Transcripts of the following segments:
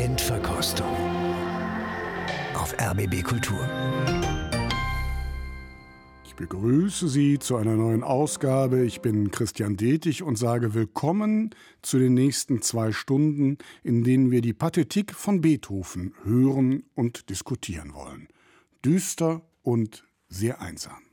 Blindverkostung auf RBB Kultur. Ich begrüße Sie zu einer neuen Ausgabe. Ich bin Christian Detig und sage willkommen zu den nächsten zwei Stunden, in denen wir die Pathetik von Beethoven hören und diskutieren wollen. Düster und sehr einsam.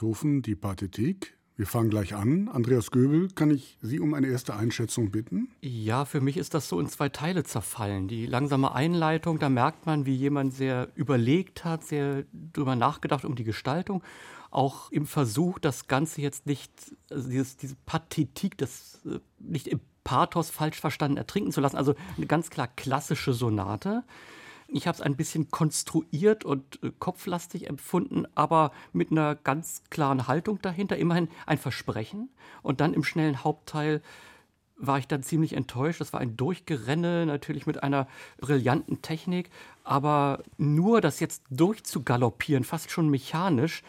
Beethoven, die Pathetik. Wir fangen gleich an. Andreas Göbel, kann ich Sie um eine erste Einschätzung bitten? Ja, für mich ist das so in zwei Teile zerfallen. Die langsame Einleitung, da merkt man, wie jemand sehr überlegt hat, sehr darüber nachgedacht um die Gestaltung. Auch im Versuch, das Ganze jetzt nicht, also dieses, diese Pathetik, das äh, nicht im Pathos falsch verstanden ertrinken zu lassen. Also eine ganz klar klassische Sonate. Ich habe es ein bisschen konstruiert und äh, kopflastig empfunden, aber mit einer ganz klaren Haltung dahinter. Immerhin ein Versprechen. Und dann im schnellen Hauptteil war ich dann ziemlich enttäuscht. Das war ein Durchgerenne, natürlich mit einer brillanten Technik, aber nur das jetzt durchzugaloppieren, fast schon mechanisch,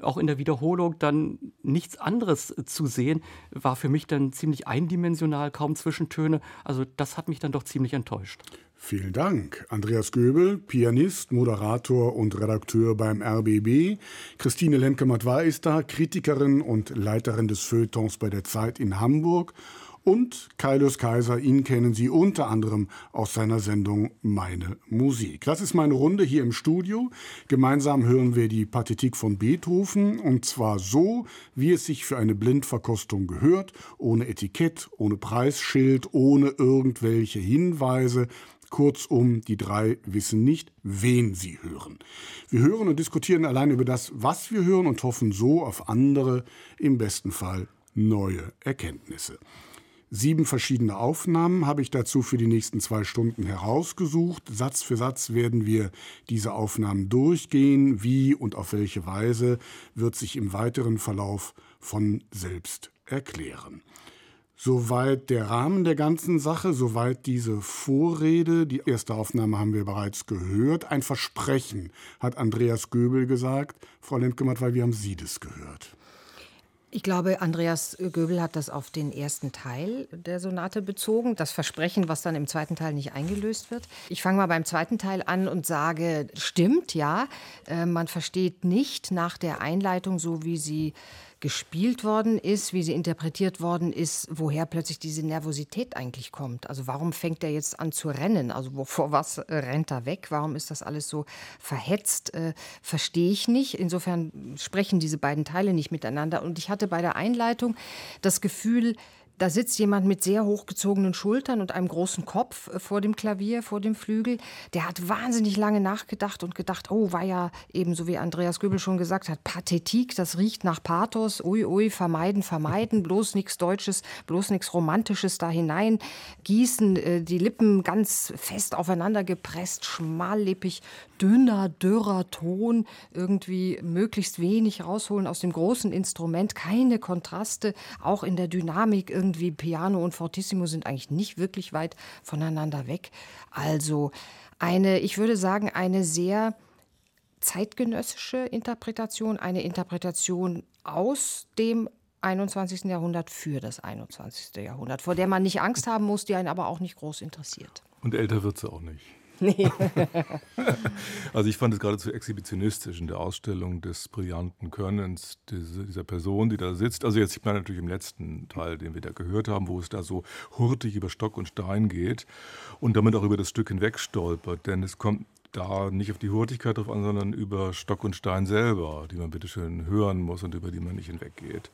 auch in der Wiederholung dann nichts anderes zu sehen, war für mich dann ziemlich eindimensional, kaum Zwischentöne. Also das hat mich dann doch ziemlich enttäuscht. Vielen Dank. Andreas Göbel, Pianist, Moderator und Redakteur beim RBB. Christine Lemke-Matwei ist da, Kritikerin und Leiterin des Feuilletons bei der Zeit in Hamburg und Kaius Kaiser, ihn kennen Sie unter anderem aus seiner Sendung Meine Musik. Das ist meine Runde hier im Studio. Gemeinsam hören wir die Pathetik von Beethoven und zwar so, wie es sich für eine Blindverkostung gehört, ohne Etikett, ohne Preisschild, ohne irgendwelche Hinweise. Kurzum, die drei wissen nicht, wen sie hören. Wir hören und diskutieren allein über das, was wir hören und hoffen so auf andere, im besten Fall neue Erkenntnisse. Sieben verschiedene Aufnahmen habe ich dazu für die nächsten zwei Stunden herausgesucht. Satz für Satz werden wir diese Aufnahmen durchgehen. Wie und auf welche Weise wird sich im weiteren Verlauf von selbst erklären. Soweit der Rahmen der ganzen Sache, soweit diese Vorrede. Die erste Aufnahme haben wir bereits gehört. Ein Versprechen, hat Andreas Göbel gesagt. Frau Lendgematt, weil wir haben Sie das gehört. Ich glaube, Andreas Göbel hat das auf den ersten Teil der Sonate bezogen, das Versprechen, was dann im zweiten Teil nicht eingelöst wird. Ich fange mal beim zweiten Teil an und sage, stimmt, ja, äh, man versteht nicht nach der Einleitung, so wie sie gespielt worden ist, wie sie interpretiert worden ist, woher plötzlich diese Nervosität eigentlich kommt. Also warum fängt er jetzt an zu rennen? Also wovor was äh, rennt er weg? Warum ist das alles so verhetzt? Äh, Verstehe ich nicht. Insofern sprechen diese beiden Teile nicht miteinander. Und ich hatte bei der Einleitung das Gefühl, da sitzt jemand mit sehr hochgezogenen Schultern und einem großen Kopf äh, vor dem Klavier, vor dem Flügel. Der hat wahnsinnig lange nachgedacht und gedacht, oh, war ja ebenso wie Andreas Göbel schon gesagt hat, Pathetik, das riecht nach Pathos, ui, ui, vermeiden, vermeiden, bloß nichts Deutsches, bloß nichts Romantisches da hinein, gießen, äh, die Lippen ganz fest aufeinander gepresst, schmallippig, dünner, dürrer Ton, irgendwie möglichst wenig rausholen aus dem großen Instrument, keine Kontraste, auch in der Dynamik irgendwie Piano und Fortissimo sind eigentlich nicht wirklich weit voneinander weg. Also eine, ich würde sagen, eine sehr zeitgenössische Interpretation, eine Interpretation aus dem 21. Jahrhundert für das 21. Jahrhundert, vor der man nicht Angst haben muss, die einen aber auch nicht groß interessiert. Und älter wird sie auch nicht. Nee. also ich fand es geradezu exhibitionistisch in der Ausstellung des brillanten Könnens dieser Person, die da sitzt. Also jetzt sieht man natürlich im letzten Teil, den wir da gehört haben, wo es da so hurtig über Stock und Stein geht und damit auch über das Stück hinweg stolpert. Denn es kommt da nicht auf die Hurtigkeit drauf an, sondern über Stock und Stein selber, die man bitteschön hören muss und über die man nicht hinweggeht.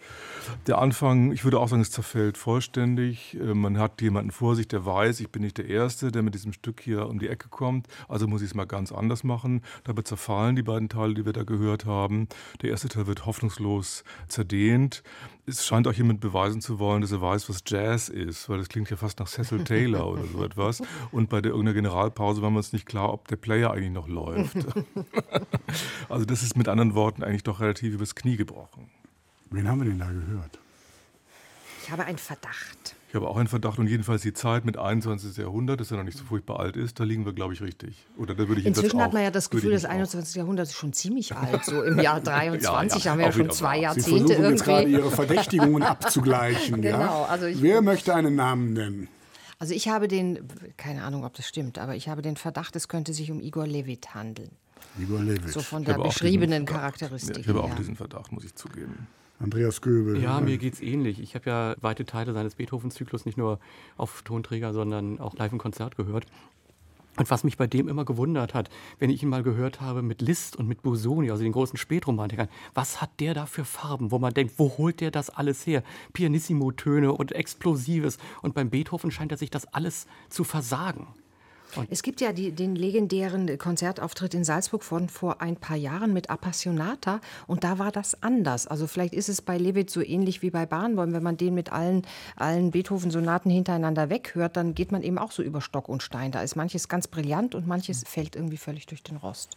Der Anfang, ich würde auch sagen, es zerfällt vollständig. Äh, man hat jemanden vor sich, der weiß, ich bin nicht der Erste, der mit diesem Stück hier um die Ecke kommt, also muss ich es mal ganz anders machen. Dabei zerfallen die beiden Teile, die wir da gehört haben. Der erste Teil wird hoffnungslos zerdehnt es scheint auch jemand beweisen zu wollen, dass er weiß, was Jazz ist, weil das klingt ja fast nach Cecil Taylor oder so etwas. Und bei der irgendeiner Generalpause war man uns nicht klar, ob der Player eigentlich noch läuft. also das ist mit anderen Worten eigentlich doch relativ übers Knie gebrochen. Wen haben wir denn da gehört? Ich habe einen Verdacht. Ich habe auch einen Verdacht und jedenfalls die Zeit mit 21. Jahrhundert, das ja noch nicht so furchtbar alt ist, da liegen wir, glaube ich, richtig. Oder da würde ich Inzwischen hat man ja das Gefühl, das 21. Jahrhundert ist schon ziemlich alt. So im Jahr 23 ja, ja, haben wir ja schon zwei Jahrzehnte Sie versuchen irgendwie. jetzt gerade Ihre Verdächtigungen abzugleichen. genau, ja? also Wer möchte einen Namen nennen? Also ich habe den, keine Ahnung, ob das stimmt, aber ich habe den Verdacht, es könnte sich um Igor Levit handeln. Igor Levit. So von der beschriebenen Charakteristik. ich habe auch diesen Verdacht, muss ich zugeben. Andreas Göbel. Ja, mir geht es ähnlich. Ich habe ja weite Teile seines Beethoven-Zyklus nicht nur auf Tonträger, sondern auch live im Konzert gehört. Und was mich bei dem immer gewundert hat, wenn ich ihn mal gehört habe mit Liszt und mit Busoni, also den großen Spätromantikern, was hat der da für Farben, wo man denkt, wo holt der das alles her? Pianissimo-Töne und Explosives. Und beim Beethoven scheint er sich das alles zu versagen. Und es gibt ja die, den legendären Konzertauftritt in Salzburg von vor ein paar Jahren mit Appassionata und da war das anders. Also vielleicht ist es bei Levit so ähnlich wie bei Barenboim. Wenn man den mit allen, allen Beethoven-Sonaten hintereinander weghört, dann geht man eben auch so über Stock und Stein. Da ist manches ganz brillant und manches fällt irgendwie völlig durch den Rost.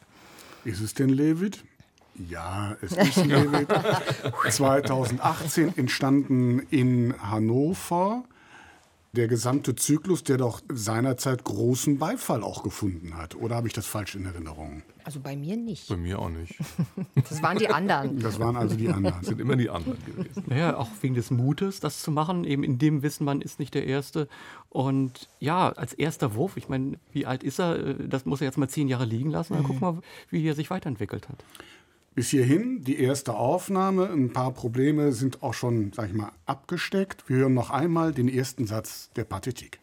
Ist es denn Levit? Ja, es ist Levit. 2018 entstanden in Hannover der gesamte Zyklus, der doch seinerzeit großen Beifall auch gefunden hat. Oder habe ich das falsch in Erinnerung? Also bei mir nicht. Bei mir auch nicht. Das waren die anderen. Das waren also die anderen. Das sind immer die anderen gewesen. Naja, auch wegen des Mutes, das zu machen, eben in dem Wissen, man ist nicht der Erste. Und ja, als erster Wurf, ich meine, wie alt ist er? Das muss er jetzt mal zehn Jahre liegen lassen. Dann mhm. guck mal, wie er sich weiterentwickelt hat. Bis hierhin die erste Aufnahme. Ein paar Probleme sind auch schon, sag ich mal, abgesteckt. Wir hören noch einmal den ersten Satz der Pathetik.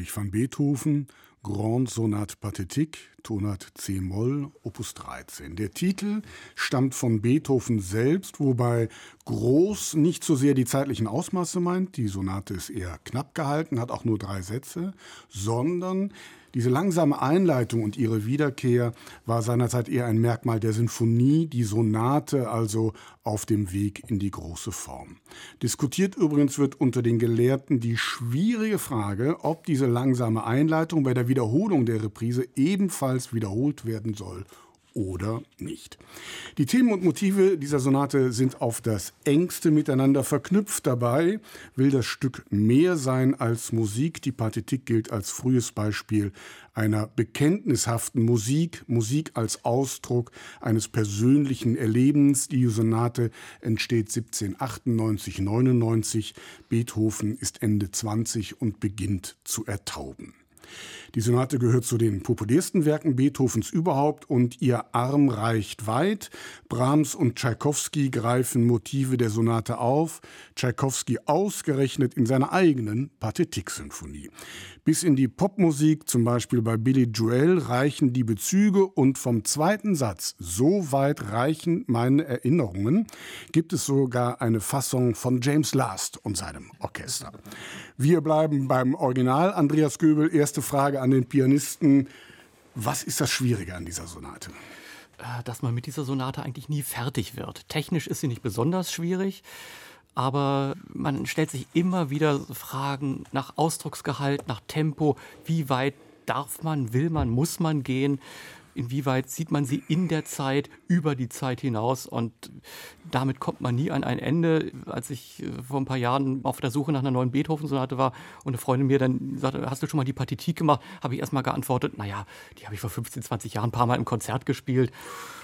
Ludwig van Beethoven, Grand Sonate Pathétique, Tonart C-Moll, Opus 13. Der Titel stammt von Beethoven selbst, wobei groß nicht so sehr die zeitlichen Ausmaße meint, die Sonate ist eher knapp gehalten, hat auch nur drei Sätze, sondern diese langsame Einleitung und ihre Wiederkehr war seinerzeit eher ein Merkmal der Sinfonie, die Sonate also auf dem Weg in die große Form. Diskutiert übrigens wird unter den Gelehrten die schwierige Frage, ob diese langsame Einleitung bei der Wiederholung der Reprise ebenfalls wiederholt werden soll oder nicht. Die Themen und Motive dieser Sonate sind auf das engste miteinander verknüpft. Dabei will das Stück mehr sein als Musik. Die Partitik gilt als frühes Beispiel einer bekenntnishaften Musik, Musik als Ausdruck eines persönlichen Erlebens. Die Sonate entsteht 1798, 99. Beethoven ist Ende 20 und beginnt zu ertauben. Die Sonate gehört zu den populärsten Werken Beethovens überhaupt und ihr Arm reicht weit. Brahms und Tschaikowski greifen Motive der Sonate auf, Tschaikowski ausgerechnet in seiner eigenen Pathetik-Sinfonie. Bis in die Popmusik, zum Beispiel bei Billy Joel, reichen die Bezüge und vom zweiten Satz, so weit reichen meine Erinnerungen, gibt es sogar eine Fassung von James Last und seinem Orchester. Wir bleiben beim Original. Andreas Göbel, erste Frage an den Pianisten. Was ist das Schwierige an dieser Sonate? Äh, dass man mit dieser Sonate eigentlich nie fertig wird. Technisch ist sie nicht besonders schwierig aber man stellt sich immer wieder Fragen nach Ausdrucksgehalt, nach Tempo, wie weit darf man, will man, muss man gehen inwieweit sieht man sie in der Zeit, über die Zeit hinaus und damit kommt man nie an ein Ende. Als ich äh, vor ein paar Jahren auf der Suche nach einer neuen Beethoven-Sonate war und eine Freundin mir dann sagte, hast du schon mal die Partitik gemacht, habe ich erstmal geantwortet, naja, die habe ich vor 15, 20 Jahren ein paar Mal im Konzert gespielt.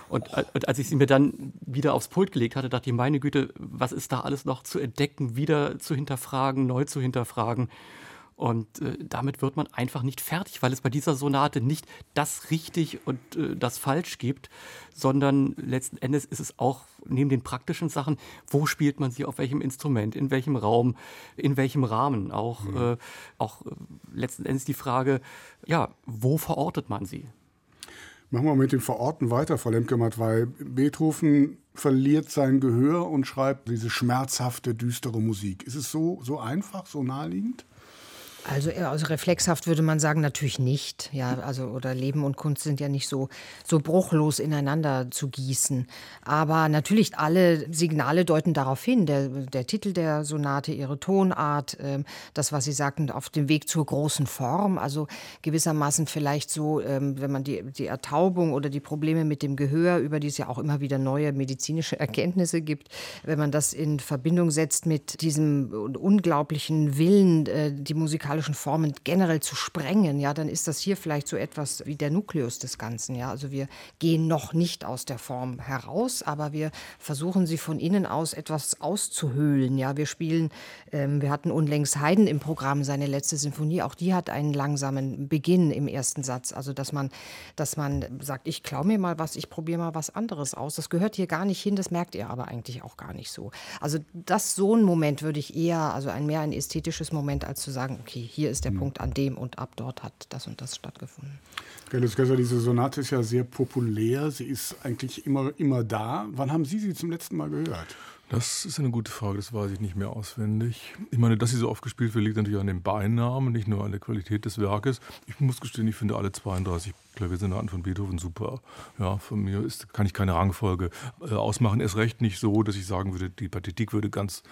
Und als ich sie mir dann wieder aufs Pult gelegt hatte, dachte ich, meine Güte, was ist da alles noch zu entdecken, wieder zu hinterfragen, neu zu hinterfragen. Und äh, damit wird man einfach nicht fertig, weil es bei dieser Sonate nicht das richtig und äh, das falsch gibt, sondern letzten Endes ist es auch neben den praktischen Sachen, wo spielt man sie, auf welchem Instrument, in welchem Raum, in welchem Rahmen. Auch, mhm. äh, auch äh, letzten Endes die Frage, ja, wo verortet man sie? Machen wir mit dem Verorten weiter, Frau Lemkematt, weil Beethoven verliert sein Gehör und schreibt diese schmerzhafte, düstere Musik. Ist es so, so einfach, so naheliegend? Also, also reflexhaft würde man sagen, natürlich nicht. Ja, also, oder Leben und Kunst sind ja nicht so, so bruchlos ineinander zu gießen. Aber natürlich alle Signale deuten darauf hin. Der, der Titel der Sonate, ihre Tonart, äh, das, was Sie sagten, auf dem Weg zur großen Form. Also gewissermaßen vielleicht so, ähm, wenn man die, die Ertaubung oder die Probleme mit dem Gehör, über die es ja auch immer wieder neue medizinische Erkenntnisse gibt, wenn man das in Verbindung setzt mit diesem unglaublichen Willen, äh, die musikalische musikalischen Formen generell zu sprengen, ja, dann ist das hier vielleicht so etwas wie der Nukleus des Ganzen. Ja. Also wir gehen noch nicht aus der Form heraus, aber wir versuchen sie von innen aus etwas auszuhöhlen. Ja. Wir spielen, ähm, wir hatten unlängst Haydn im Programm, seine letzte Sinfonie, auch die hat einen langsamen Beginn im ersten Satz. Also dass man, dass man sagt, ich klaue mir mal was, ich probiere mal was anderes aus. Das gehört hier gar nicht hin, das merkt ihr aber eigentlich auch gar nicht so. Also das so ein Moment würde ich eher, also ein mehr ein ästhetisches Moment, als zu sagen, okay, hier ist der mhm. Punkt an dem und ab dort hat das und das stattgefunden. Gellus Gösser, diese Sonate ist ja sehr populär. Sie ist eigentlich immer, immer da. Wann haben Sie sie zum letzten Mal gehört? Das ist eine gute Frage, das weiß ich nicht mehr auswendig. Ich meine, dass sie so oft gespielt wird, liegt natürlich an dem Beinamen, nicht nur an der Qualität des Werkes. Ich muss gestehen, ich finde alle 32 Klaviersonaten von Beethoven super. Ja, von mir ist, kann ich keine Rangfolge äh, ausmachen. Erst recht nicht so, dass ich sagen würde, die Partitik würde ganz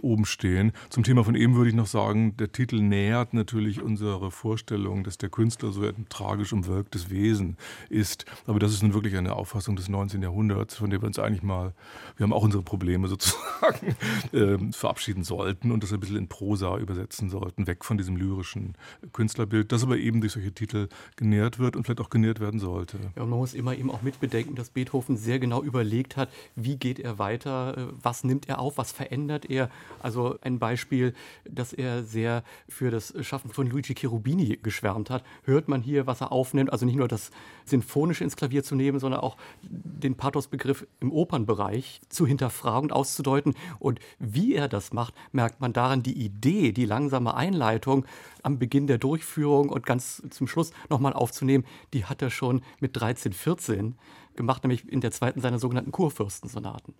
oben stehen. Zum Thema von eben würde ich noch sagen, der Titel nähert natürlich unsere Vorstellung, dass der Künstler so ein tragisch umwölktes Wesen ist. Aber das ist nun wirklich eine Auffassung des 19. Jahrhunderts, von der wir uns eigentlich mal, wir haben auch unsere Probleme sozusagen, äh, verabschieden sollten und das ein bisschen in Prosa übersetzen sollten, weg von diesem lyrischen Künstlerbild, das aber eben durch solche Titel genährt wird und vielleicht auch genährt werden sollte. Ja, man muss immer eben auch mitbedenken, dass Beethoven sehr genau überlegt hat, wie geht er weiter, äh, was nimmt er auf, was verändert er. Also ein Beispiel, dass er sehr für das Schaffen von Luigi Cherubini geschwärmt hat, hört man hier, was er aufnimmt also nicht nur das Sinfonische ins Klavier zu nehmen, sondern auch den Pathosbegriff im Opernbereich zu hinterfragen und auszudeuten. Und wie er das macht, merkt man daran, die Idee, die langsame Einleitung am Beginn der Durchführung und ganz zum Schluss nochmal aufzunehmen, die hat er schon mit 13, 14 gemacht, nämlich in der zweiten seiner sogenannten Kurfürstensonaten.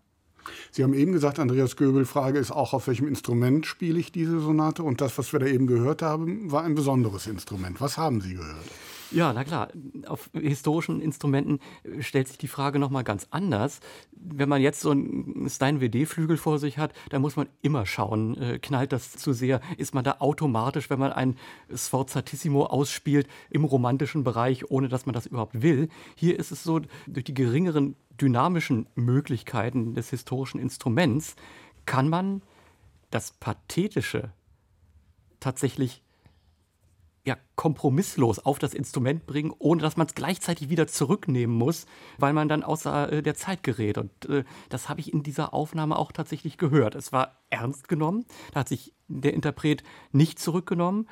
Sie haben eben gesagt, Andreas Göbel, Frage ist auch, auf welchem Instrument spiele ich diese Sonate? Und das, was wir da eben gehört haben, war ein besonderes Instrument. Was haben Sie gehört? Ja, na klar. Auf historischen Instrumenten stellt sich die Frage nochmal ganz anders. Wenn man jetzt so einen Stein-WD-Flügel vor sich hat, dann muss man immer schauen, äh, knallt das zu sehr? Ist man da automatisch, wenn man ein Sforzatissimo ausspielt, im romantischen Bereich, ohne dass man das überhaupt will? Hier ist es so, durch die geringeren dynamischen Möglichkeiten des historischen Instruments kann man das Pathetische tatsächlich ja, kompromisslos auf das Instrument bringen, ohne dass man es gleichzeitig wieder zurücknehmen muss, weil man dann außer äh, der Zeit gerät. Und äh, das habe ich in dieser Aufnahme auch tatsächlich gehört. Es war ernst genommen, da hat sich der Interpret nicht zurückgenommen.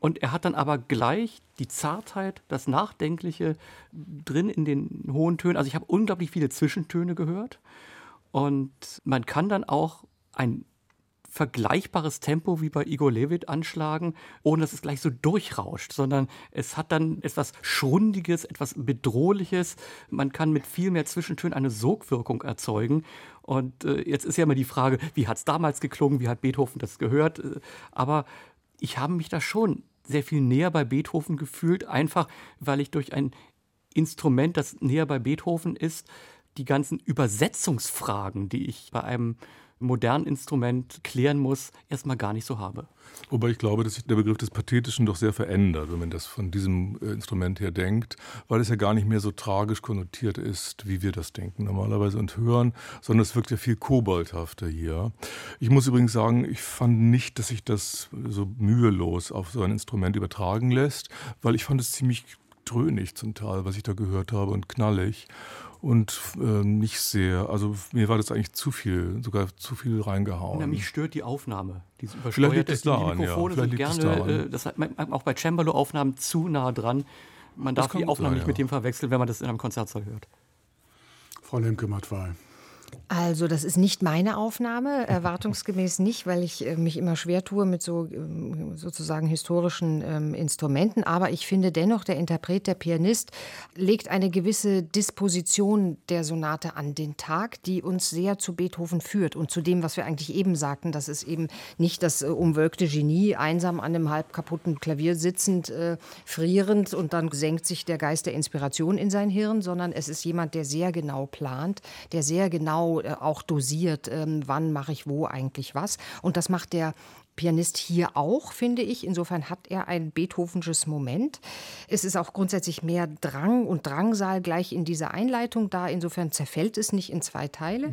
Und er hat dann aber gleich die Zartheit, das Nachdenkliche drin in den hohen Tönen. Also ich habe unglaublich viele Zwischentöne gehört. Und man kann dann auch ein vergleichbares Tempo wie bei Igor Levit anschlagen, ohne dass es gleich so durchrauscht, sondern es hat dann etwas Schrundiges, etwas Bedrohliches. Man kann mit viel mehr Zwischentönen eine Sogwirkung erzeugen. Und äh, jetzt ist ja immer die Frage, wie hat es damals geklungen, wie hat Beethoven das gehört? Äh, aber ich habe mich da schon sehr viel näher bei Beethoven gefühlt, einfach weil ich durch ein Instrument, das näher bei Beethoven ist, die ganzen Übersetzungsfragen, die ich bei einem modernen Instrument klären muss, erstmal gar nicht so habe. Wobei ich glaube, dass sich der Begriff des Pathetischen doch sehr verändert, wenn man das von diesem äh, Instrument her denkt, weil es ja gar nicht mehr so tragisch konnotiert ist, wie wir das denken normalerweise und hören, sondern es wirkt ja viel koboldhafter hier. Ich muss übrigens sagen, ich fand nicht, dass sich das so mühelos auf so ein Instrument übertragen lässt, weil ich fand es ziemlich dröhnig zum Teil, was ich da gehört habe und knallig und äh, nicht sehr. Also mir war das eigentlich zu viel, sogar zu viel reingehauen. Na, mich stört die Aufnahme. Diese Vielleicht liegt es daran, die Mikrofone ja. sind gerne, äh, das hat auch bei Cembalo-Aufnahmen zu nah dran. Man darf die Aufnahme sein, nicht ja. mit dem verwechseln, wenn man das in einem Konzertsaal hört. Frau Lemke-Matwei. Also das ist nicht meine Aufnahme, erwartungsgemäß nicht, weil ich äh, mich immer schwer tue mit so ähm, sozusagen historischen ähm, Instrumenten. Aber ich finde dennoch, der Interpret, der Pianist, legt eine gewisse Disposition der Sonate an den Tag, die uns sehr zu Beethoven führt und zu dem, was wir eigentlich eben sagten, dass es eben nicht das äh, umwölkte Genie, einsam an einem halb kaputten Klavier sitzend, äh, frierend und dann senkt sich der Geist der Inspiration in sein Hirn, sondern es ist jemand, der sehr genau plant, der sehr genau genau äh, auch dosiert, ähm, wann mache ich wo eigentlich was. Und das macht der Pianist hier auch, finde ich. Insofern hat er ein Beethovensches Moment. Es ist auch grundsätzlich mehr Drang und Drangsal gleich in dieser Einleitung da. Insofern zerfällt es nicht in zwei Teile,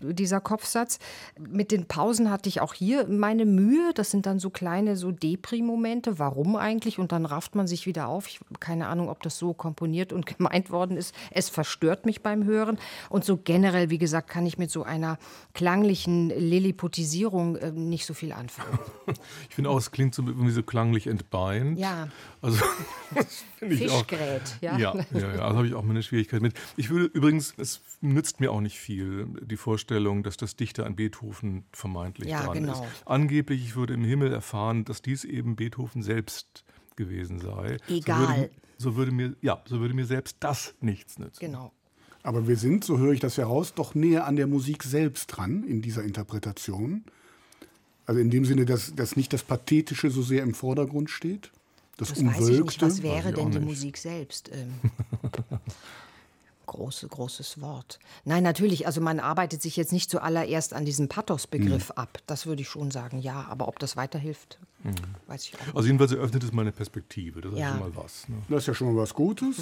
mhm. dieser Kopfsatz. Mit den Pausen hatte ich auch hier meine Mühe. Das sind dann so kleine so Depri-Momente. Warum eigentlich? Und dann rafft man sich wieder auf. Ich habe keine Ahnung, ob das so komponiert und gemeint worden ist. Es verstört mich beim Hören. Und so generell, wie gesagt, kann ich mit so einer klanglichen Lilliputisierung äh, nicht so viel anfangen. Ich finde auch, es klingt so irgendwie so klanglich entbeint. Ja. Also, das ich Fischgerät, auch, ja. Ja, ja, ja. Also habe ich auch meine Schwierigkeit mit. Ich würde übrigens, es nützt mir auch nicht viel, die Vorstellung, dass das Dichter an Beethoven vermeintlich ja, dran genau. ist. Angeblich, ich würde im Himmel erfahren, dass dies eben Beethoven selbst gewesen sei. Egal. So würde, so würde mir, ja, so würde mir selbst das nichts nützen. Genau. Aber wir sind, so höre ich das heraus, doch näher an der Musik selbst dran in dieser Interpretation. Also in dem Sinne, dass, dass nicht das Pathetische so sehr im Vordergrund steht. Das, das Umwölkte. Weiß ich nicht. Was wäre denn die Musik selbst? Große, großes Wort. Nein, natürlich, also man arbeitet sich jetzt nicht zuallererst an diesem Pathos-Begriff mhm. ab. Das würde ich schon sagen, ja. Aber ob das weiterhilft, mhm. weiß ich auch nicht. Also jedenfalls eröffnet es meine Perspektive. Das ist ja. schon mal was. Ne? Das ist ja schon mal was Gutes.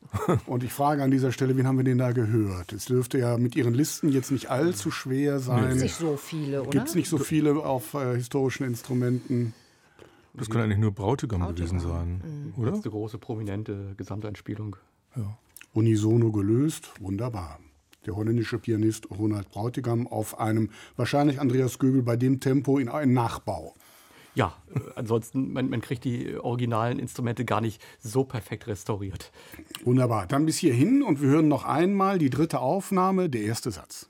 Und ich frage an dieser Stelle, wen haben wir denn da gehört? Es dürfte ja mit Ihren Listen jetzt nicht allzu schwer sein. Gibt es nicht so viele, oder? Gibt es nicht so viele auf äh, historischen Instrumenten? Das kann eigentlich nur Brautigam, Brautigam. gewesen sein, mhm. oder? Das ist eine große, prominente Gesamteinspielung. Ja. Unisono gelöst, wunderbar. Der holländische Pianist Ronald Brautigam auf einem, wahrscheinlich Andreas Göbel, bei dem Tempo in einem Nachbau. ja, äh, ansonsten, man, man, kriegt die originalen Instrumente gar nicht so perfekt restauriert. Wunderbar. Dann bis hierhin und wir hören noch einmal die dritte Aufnahme, der erste Satz.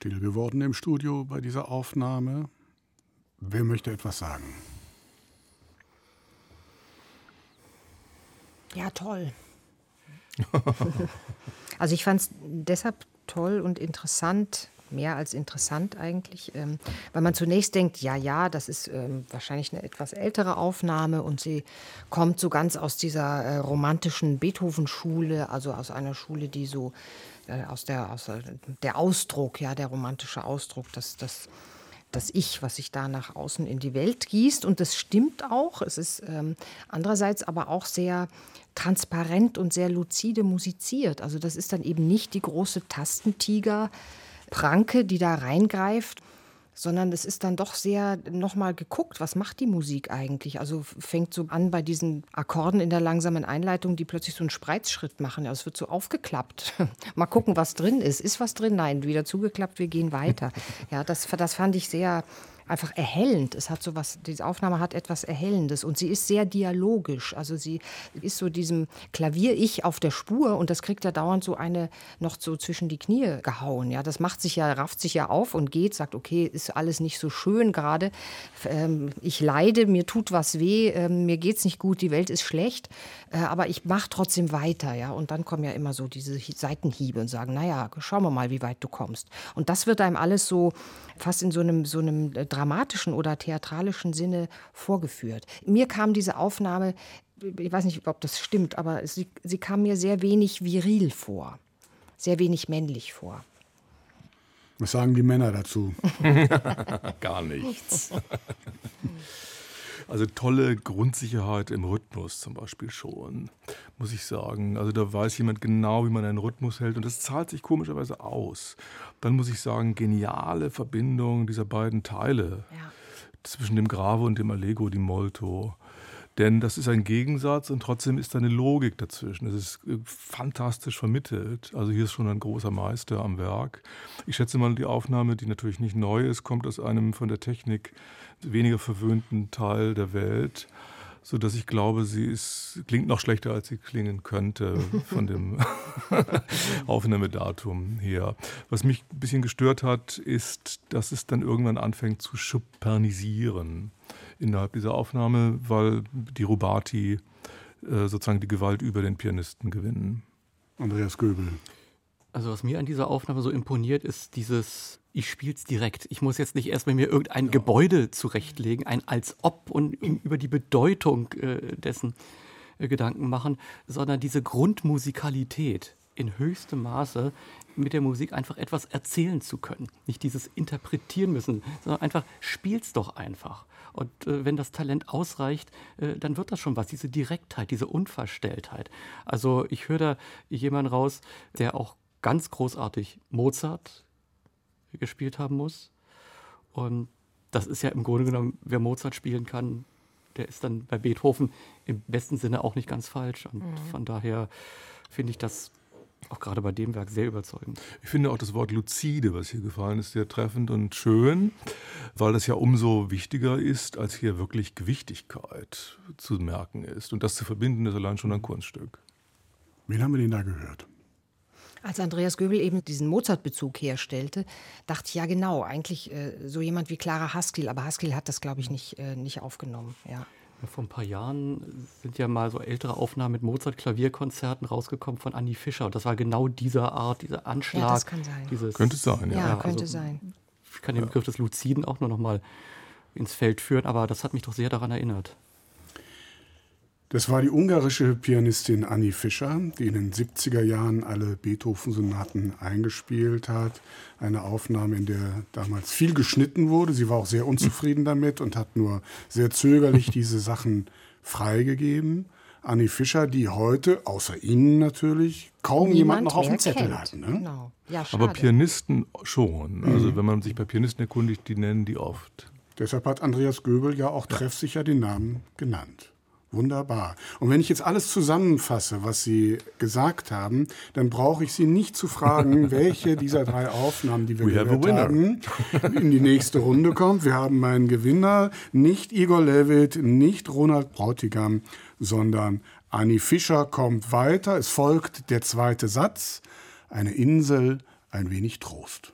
Still geworden im Studio bei dieser Aufnahme. Wer möchte etwas sagen? Ja, toll. also ich fand es deshalb toll und interessant, mehr als interessant eigentlich, ähm, weil man zunächst denkt, ja, ja, das ist ähm, wahrscheinlich eine etwas ältere Aufnahme und sie kommt so ganz aus dieser äh, romantischen Beethoven-Schule, also aus einer Schule, die so aus der, aus der Ausdruck, ja, der romantische Ausdruck, das, das, das Ich, was sich da nach außen in die Welt gießt. Und das stimmt auch. Es ist ähm, andererseits aber auch sehr transparent und sehr luzide musiziert. Also das ist dann eben nicht die große Tastentiger. Pranke, die da reingreift sondern es ist dann doch sehr nochmal geguckt, was macht die Musik eigentlich? Also fängt so an bei diesen Akkorden in der langsamen Einleitung, die plötzlich so einen Spreizschritt machen. Ja, es wird so aufgeklappt. mal gucken, was drin ist. Ist was drin? Nein, wieder zugeklappt, wir gehen weiter. Ja, das, das fand ich sehr einfach erhellend. Es hat so was, diese Aufnahme hat etwas Erhellendes und sie ist sehr dialogisch. Also sie ist so diesem Klavier-Ich auf der Spur und das kriegt ja dauernd so eine noch so zwischen die Knie gehauen. Ja, das macht sich ja, rafft sich ja auf und geht, sagt, okay, ist alles nicht so schön gerade. Ähm, ich leide, mir tut was weh, ähm, mir geht's nicht gut, die Welt ist schlecht, äh, aber ich mache trotzdem weiter. Ja, und dann kommen ja immer so diese Seitenhiebe und sagen, naja, schauen wir mal, wie weit du kommst. Und das wird einem alles so fast in so einem, so einem äh, dramatischen oder theatralischen Sinne vorgeführt. Mir kam diese Aufnahme, ich weiß nicht, ob das stimmt, aber sie, sie kam mir sehr wenig viril vor, sehr wenig männlich vor. Was sagen die Männer dazu? Gar nichts. Also tolle Grundsicherheit im Rhythmus zum Beispiel schon, muss ich sagen. Also da weiß jemand genau, wie man einen Rhythmus hält und das zahlt sich komischerweise aus. Dann muss ich sagen, geniale Verbindung dieser beiden Teile ja. zwischen dem Grave und dem Allegro di Molto. Denn das ist ein Gegensatz und trotzdem ist da eine Logik dazwischen. Es ist äh, fantastisch vermittelt. Also hier ist schon ein großer Meister am Werk. Ich schätze mal, die Aufnahme, die natürlich nicht neu ist, kommt aus einem von der Technik weniger verwöhnten Teil der Welt, so dass ich glaube, sie ist, klingt noch schlechter, als sie klingen könnte von dem Aufnahmedatum her. Was mich ein bisschen gestört hat, ist, dass es dann irgendwann anfängt zu schupernisieren innerhalb dieser Aufnahme, weil die Rubati äh, sozusagen die Gewalt über den Pianisten gewinnen. Andreas Göbel. Also was mir an dieser Aufnahme so imponiert, ist dieses, ich spiele es direkt. Ich muss jetzt nicht erst bei mir irgendein ja. Gebäude zurechtlegen, ein als ob und über die Bedeutung äh, dessen äh, Gedanken machen, sondern diese Grundmusikalität in höchstem Maße mit der Musik einfach etwas erzählen zu können. Nicht dieses interpretieren müssen, sondern einfach spiel's doch einfach. Und äh, wenn das Talent ausreicht, äh, dann wird das schon was. Diese Direktheit, diese Unverstelltheit. Also ich höre da jemanden raus, der auch ganz großartig Mozart gespielt haben muss. Und das ist ja im Grunde genommen, wer Mozart spielen kann, der ist dann bei Beethoven im besten Sinne auch nicht ganz falsch. Und mhm. von daher finde ich das auch gerade bei dem Werk sehr überzeugend. Ich finde auch das Wort luzide, was hier gefallen ist, sehr treffend und schön, weil das ja umso wichtiger ist, als hier wirklich Gewichtigkeit zu merken ist. Und das zu verbinden, ist allein schon ein Kunststück. Wen haben wir denn da gehört? Als Andreas Göbel eben diesen Mozart-Bezug herstellte, dachte ich, ja genau, eigentlich äh, so jemand wie Clara Haskell, aber Haskell hat das, glaube ich, nicht, äh, nicht aufgenommen. Ja. Ja, vor ein paar Jahren sind ja mal so ältere Aufnahmen mit Mozart-Klavierkonzerten rausgekommen von Annie Fischer. Und das war genau dieser Art, dieser Anschlag. Ja, das kann sein. Dieses, könnte sein, ja. Ja, könnte also, sein. Ich kann den Begriff des Luziden auch nur noch mal ins Feld führen, aber das hat mich doch sehr daran erinnert. Das war die ungarische Pianistin Annie Fischer, die in den 70er Jahren alle Beethoven-Sonaten eingespielt hat. Eine Aufnahme, in der damals viel geschnitten wurde. Sie war auch sehr unzufrieden damit und hat nur sehr zögerlich diese Sachen freigegeben. Annie Fischer, die heute, außer Ihnen natürlich, kaum Niemand jemand noch auf dem Zettel kennt. hat. Ne? Genau. Ja, Aber Pianisten schon. Also mhm. wenn man sich bei Pianisten erkundigt, die nennen die oft. Deshalb hat Andreas Göbel ja auch treffsicher den Namen genannt. Wunderbar. Und wenn ich jetzt alles zusammenfasse, was Sie gesagt haben, dann brauche ich Sie nicht zu fragen, welche dieser drei Aufnahmen, die wir We gehört haben, in die nächste Runde kommt. Wir haben meinen Gewinner, nicht Igor Levitt, nicht Ronald Brautigam, sondern Annie Fischer kommt weiter. Es folgt der zweite Satz. Eine Insel, ein wenig Trost.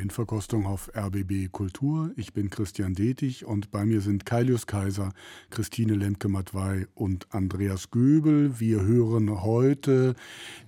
Blindverkostung auf RBB Kultur. Ich bin Christian Detig und bei mir sind Kailius Kaiser, Christine Lemke-Matwei und Andreas Göbel. Wir hören heute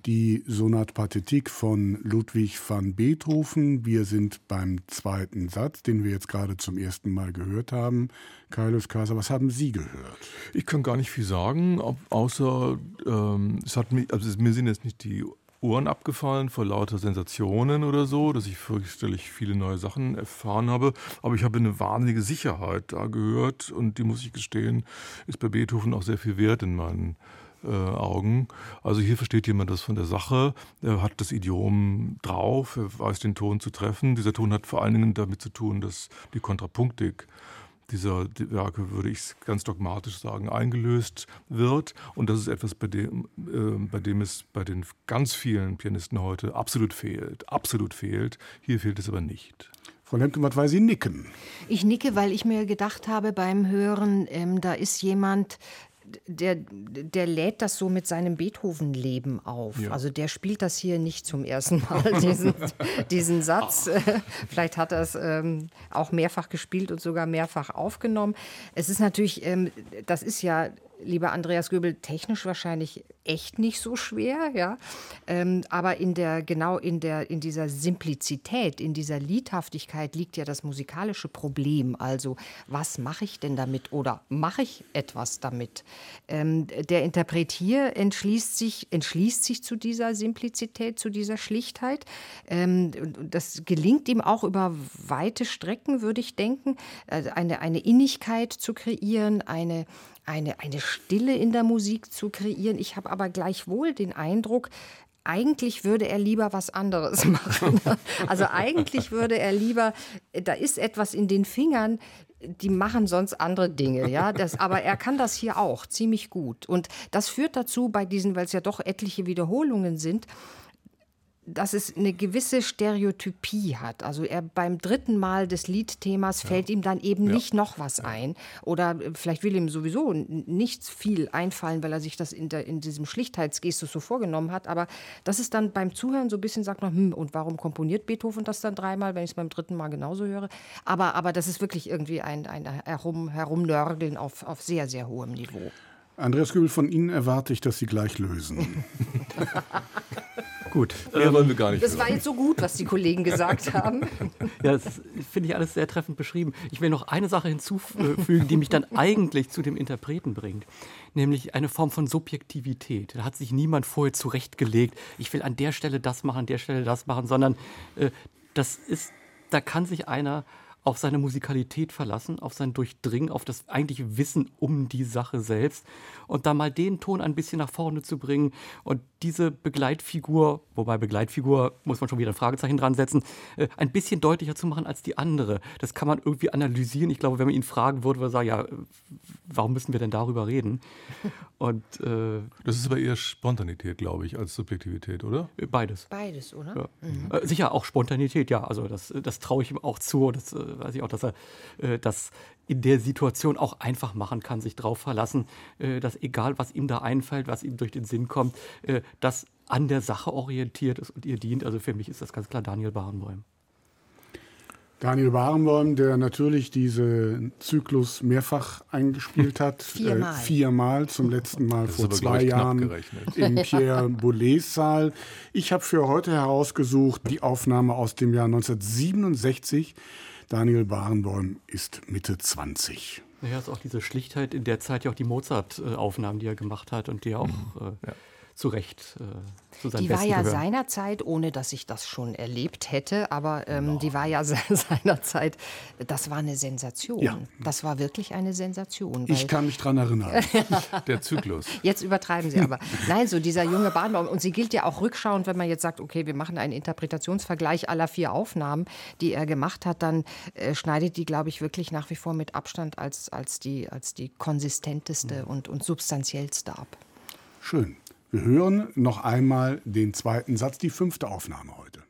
die Sonat Pathetique von Ludwig van Beethoven. Wir sind beim zweiten Satz, den wir jetzt gerade zum ersten Mal gehört haben. Kailius Kaiser, was haben Sie gehört? Ich kann gar nicht viel sagen, außer ähm, es hat mich, also mir sind jetzt nicht die Ohren abgefallen vor lauter Sensationen oder so, dass ich fürchterlich viele neue Sachen erfahren habe. Aber ich habe eine wahnsinnige Sicherheit da gehört und die muss ich gestehen, ist bei Beethoven auch sehr viel wert in meinen äh, Augen. Also hier versteht jemand das von der Sache, er hat das Idiom drauf, er weiß den Ton zu treffen. Dieser Ton hat vor allen Dingen damit zu tun, dass die Kontrapunktik dieser Werke, würde ich ganz dogmatisch sagen, eingelöst wird. Und das ist etwas, bei dem, äh, bei dem es bei den ganz vielen Pianisten heute absolut fehlt. Absolut fehlt. Hier fehlt es aber nicht. Frau Lemkemat, weil Sie nicken. Ich nicke, weil ich mir gedacht habe beim Hören, ähm, da ist jemand, der, der lädt das so mit seinem Beethoven-Leben auf. Ja. Also der spielt das hier nicht zum ersten Mal, diesen, diesen Satz. Vielleicht hat er es ähm, auch mehrfach gespielt und sogar mehrfach aufgenommen. Es ist natürlich, ähm, das ist ja lieber Andreas Göbel, technisch wahrscheinlich echt nicht so schwer, ja. Ähm, aber in der, genau in der, in dieser Simplizität, in dieser Liedhaftigkeit liegt ja das musikalische Problem. Also, was mache ich denn damit oder mache ich etwas damit? Ähm, der Interpret hier entschließt sich, entschließt sich zu dieser Simplizität, zu dieser Schlichtheit. Ähm, das gelingt ihm auch über weite Strecken, würde ich denken, äh, eine, eine Innigkeit zu kreieren, eine eine, eine Stille in der Musik zu kreieren. Ich habe aber gleichwohl den Eindruck, eigentlich würde er lieber was anderes machen. Also eigentlich würde er lieber, da ist etwas in den Fingern, die machen sonst andere Dinge, ja. Das, aber er kann das hier auch ziemlich gut. Und das führt dazu, bei diesen, weil es ja doch etliche Wiederholungen sind, dass es eine gewisse Stereotypie hat. Also er beim dritten Mal des Liedthemas ja. fällt ihm dann eben ja. nicht noch was ja. ein. Oder äh, vielleicht will ihm sowieso nicht viel einfallen, weil er sich das in, der, in diesem Schlichtheitsgestus so vorgenommen hat. Aber das ist dann beim Zuhören so ein bisschen, sagt man, hm, und warum komponiert Beethoven das dann dreimal, wenn ich es beim dritten Mal genauso höre? Aber, aber das ist wirklich irgendwie ein, ein Herum, Herumnörgeln auf, auf sehr, sehr hohem Niveau. Andreas Gübel, von Ihnen erwarte ich, dass Sie gleich lösen. Gut. Mehr ähm, wollen wir gar nicht. Das war jetzt so gut, was die Kollegen gesagt haben. ja, das finde ich alles sehr treffend beschrieben. Ich will noch eine Sache hinzufügen, die mich dann eigentlich zu dem Interpreten bringt, nämlich eine Form von Subjektivität. Da hat sich niemand vorher zurechtgelegt, ich will an der Stelle das machen, an der Stelle das machen, sondern äh, das ist, da kann sich einer auf seine Musikalität verlassen, auf sein Durchdringen, auf das eigentliche Wissen um die Sache selbst und da mal den Ton ein bisschen nach vorne zu bringen und diese Begleitfigur, wobei Begleitfigur muss man schon wieder ein Fragezeichen dran setzen, äh, ein bisschen deutlicher zu machen als die andere. Das kann man irgendwie analysieren. Ich glaube, wenn man ihn fragen würde, würde er sagen, ja, warum müssen wir denn darüber reden? Und, äh, das ist aber eher Spontanität, glaube ich, als Subjektivität, oder? Beides. Beides, oder? Ja. Mhm. Äh, sicher, auch Spontanität, ja. Also das, das traue ich ihm auch zu. Das äh, weiß ich auch, dass er äh, das in der Situation auch einfach machen kann, sich darauf verlassen, äh, dass egal, was ihm da einfällt, was ihm durch den Sinn kommt, äh, das an der Sache orientiert ist und ihr dient. Also für mich ist das ganz klar Daniel Barenboim. Daniel Barenboim, der natürlich diesen Zyklus mehrfach eingespielt hat. Viermal. Äh, viermal, zum letzten Mal vor zwei Jahren im Pierre Boulez Saal. Ich habe für heute herausgesucht die Aufnahme aus dem Jahr 1967 Daniel Barenboim ist Mitte 20. Ja, ist auch diese Schlichtheit in der Zeit ja auch die Mozart-Aufnahmen, die er gemacht hat und die er auch mhm. äh, ja zu Recht äh, zu seinem Die war ja gehören. seinerzeit, ohne dass ich das schon erlebt hätte, aber ähm, die war ja seinerzeit, das war eine Sensation. Ja. Das war wirklich eine Sensation. Ich kann mich daran erinnern. Der Zyklus. Jetzt übertreiben Sie aber. Nein, so dieser junge Bahnbaum. Und sie gilt ja auch rückschauend, wenn man jetzt sagt, okay, wir machen einen Interpretationsvergleich aller vier Aufnahmen, die er gemacht hat, dann äh, schneidet die, glaube ich, wirklich nach wie vor mit Abstand als, als, die, als die konsistenteste mhm. und, und substanziellste ab. Schön. Wir hören noch einmal den zweiten Satz, die fünfte Aufnahme heute.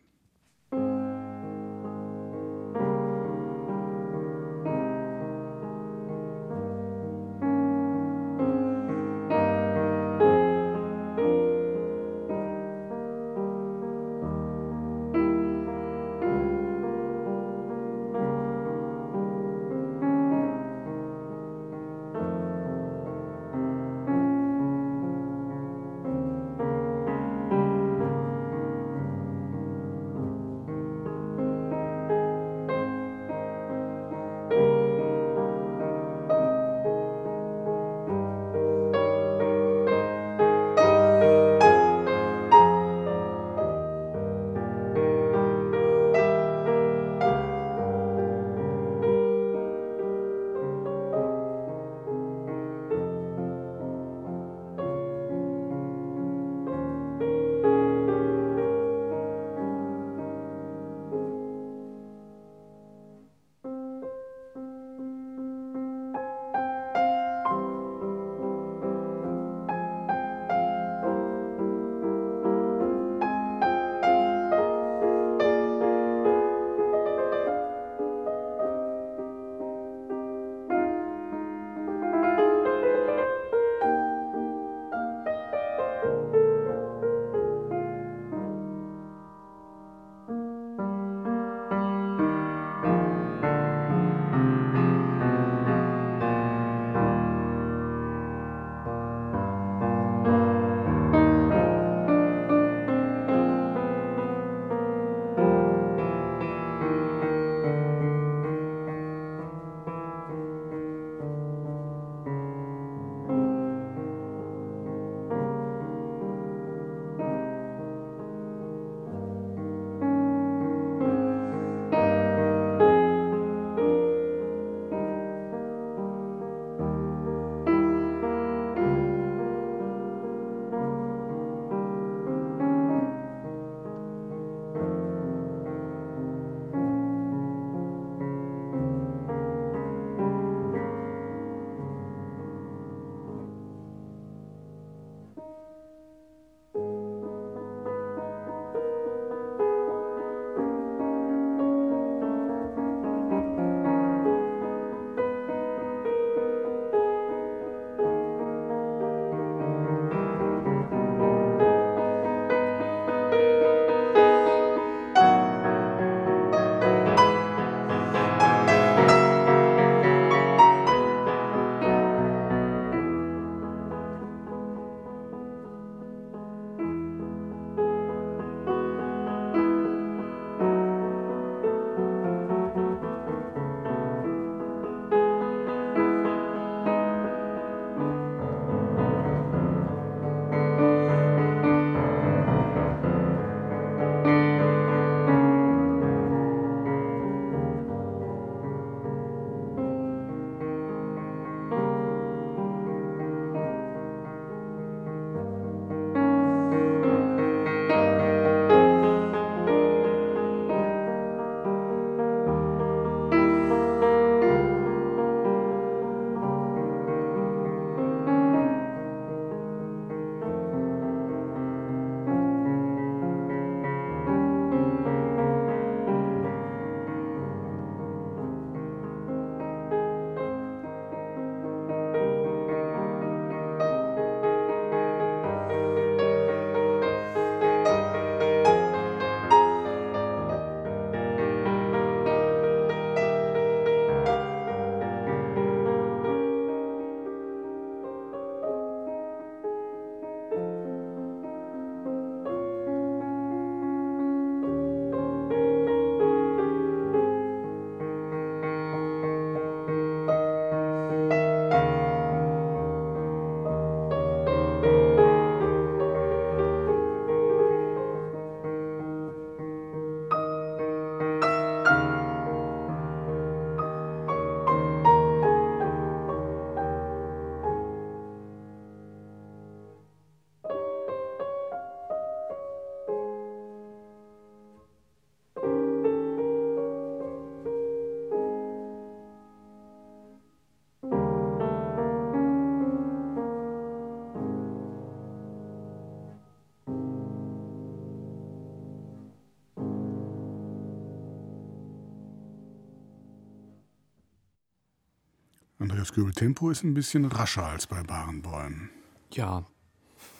Andreas Göbel, Tempo ist ein bisschen rascher als bei Barenbäumen. Ja,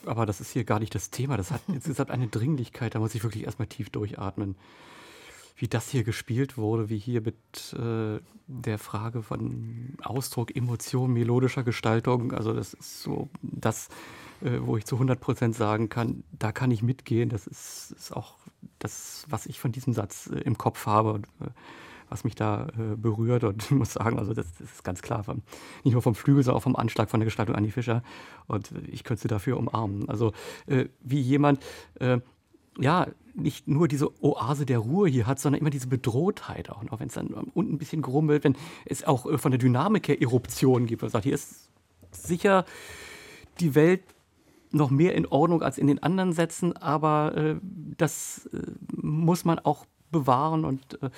aber das ist hier gar nicht das Thema. Das hat insgesamt eine Dringlichkeit, da muss ich wirklich erstmal tief durchatmen. Wie das hier gespielt wurde, wie hier mit äh, der Frage von Ausdruck, Emotion, melodischer Gestaltung. Also, das ist so das, äh, wo ich zu 100 Prozent sagen kann, da kann ich mitgehen. Das ist, ist auch das, was ich von diesem Satz äh, im Kopf habe. Und, äh, was mich da äh, berührt. Und ich muss sagen, also das, das ist ganz klar, vom, nicht nur vom Flügel, sondern auch vom Anschlag von der Gestaltung Annie Fischer. Und ich könnte sie dafür umarmen. Also äh, wie jemand, äh, ja, nicht nur diese Oase der Ruhe hier hat, sondern immer diese Bedrohtheit auch noch, wenn es dann unten ein bisschen grummelt, wenn es auch äh, von der Dynamik her Eruptionen gibt. Man sagt, hier ist sicher die Welt noch mehr in Ordnung als in den anderen Sätzen, aber äh, das äh, muss man auch bewahren und äh,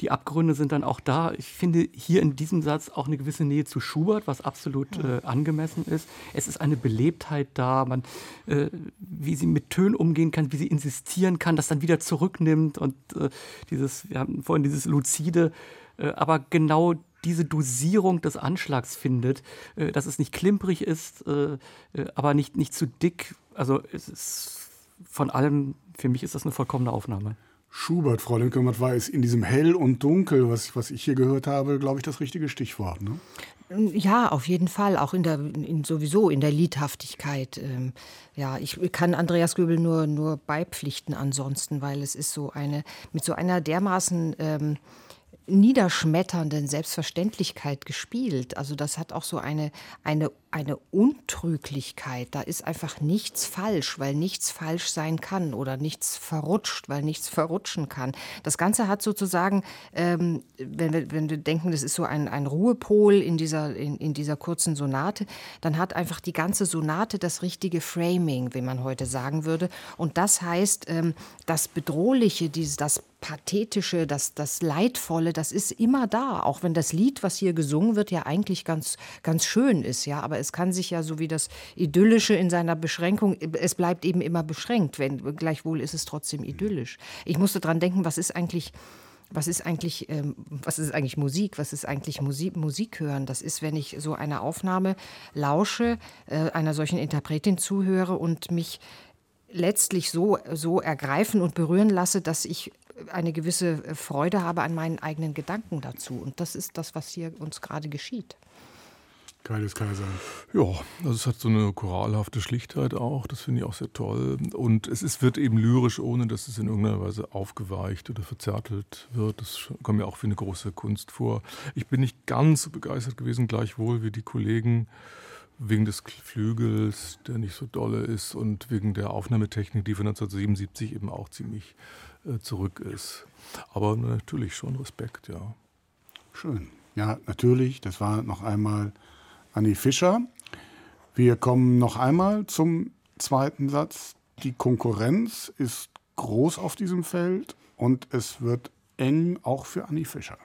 die Abgründe sind dann auch da. Ich finde hier in diesem Satz auch eine gewisse Nähe zu Schubert, was absolut äh, angemessen ist. Es ist eine Belebtheit da, man, äh, wie sie mit Tönen umgehen kann, wie sie insistieren kann, das dann wieder zurücknimmt und äh, dieses, wir haben vorhin dieses Luzide, äh, aber genau diese Dosierung des Anschlags findet, äh, dass es nicht klimprig ist, aber nicht, nicht zu dick. Also es ist von allem, für mich ist das eine vollkommene Aufnahme. Schubert, Frau Linkelmann, war es in diesem Hell und Dunkel, was, was ich hier gehört habe, glaube ich, das richtige Stichwort. Ne? Ja, auf jeden Fall, auch in der in, sowieso in der Liedhaftigkeit. Ähm, ja, ich kann Andreas Göbel nur nur beipflichten ansonsten, weil es ist so eine mit so einer dermaßen ähm, niederschmetternden Selbstverständlichkeit gespielt. Also das hat auch so eine, eine, eine Untrüglichkeit. Da ist einfach nichts falsch, weil nichts falsch sein kann oder nichts verrutscht, weil nichts verrutschen kann. Das Ganze hat sozusagen, ähm, wenn, wir, wenn wir denken, das ist so ein, ein Ruhepol in dieser, in, in dieser kurzen Sonate, dann hat einfach die ganze Sonate das richtige Framing, wie man heute sagen würde. Und das heißt, ähm, das Bedrohliche, dieses, das Pathetische, das, das Leidvolle, das ist immer da. Auch wenn das Lied, was hier gesungen wird, ja eigentlich ganz, ganz schön ist. Ja? Aber es kann sich ja, so wie das Idyllische in seiner Beschränkung, es bleibt eben immer beschränkt. Wenn, gleichwohl ist es trotzdem idyllisch. Ich musste dran denken, was ist eigentlich was ist eigentlich, ähm, was ist eigentlich Musik? Was ist eigentlich Musik, Musik hören? Das ist, wenn ich so einer Aufnahme lausche, äh, einer solchen Interpretin zuhöre und mich letztlich so, so ergreifen und berühren lasse, dass ich eine gewisse Freude habe an meinen eigenen Gedanken dazu. Und das ist das, was hier uns gerade geschieht. Geiles Kaiser. Ja, also es hat so eine choralhafte Schlichtheit auch, das finde ich auch sehr toll. Und es ist, wird eben lyrisch, ohne dass es in irgendeiner Weise aufgeweicht oder verzärtelt wird. Das kommt mir auch wie eine große Kunst vor. Ich bin nicht ganz so begeistert gewesen, gleichwohl wie die Kollegen, wegen des Flügels, der nicht so dolle ist und wegen der Aufnahmetechnik, die von 1977 eben auch ziemlich äh, zurück ist. Aber natürlich schon Respekt, ja. Schön. Ja, natürlich. Das war noch einmal Annie Fischer. Wir kommen noch einmal zum zweiten Satz. Die Konkurrenz ist groß auf diesem Feld und es wird eng auch für Annie Fischer.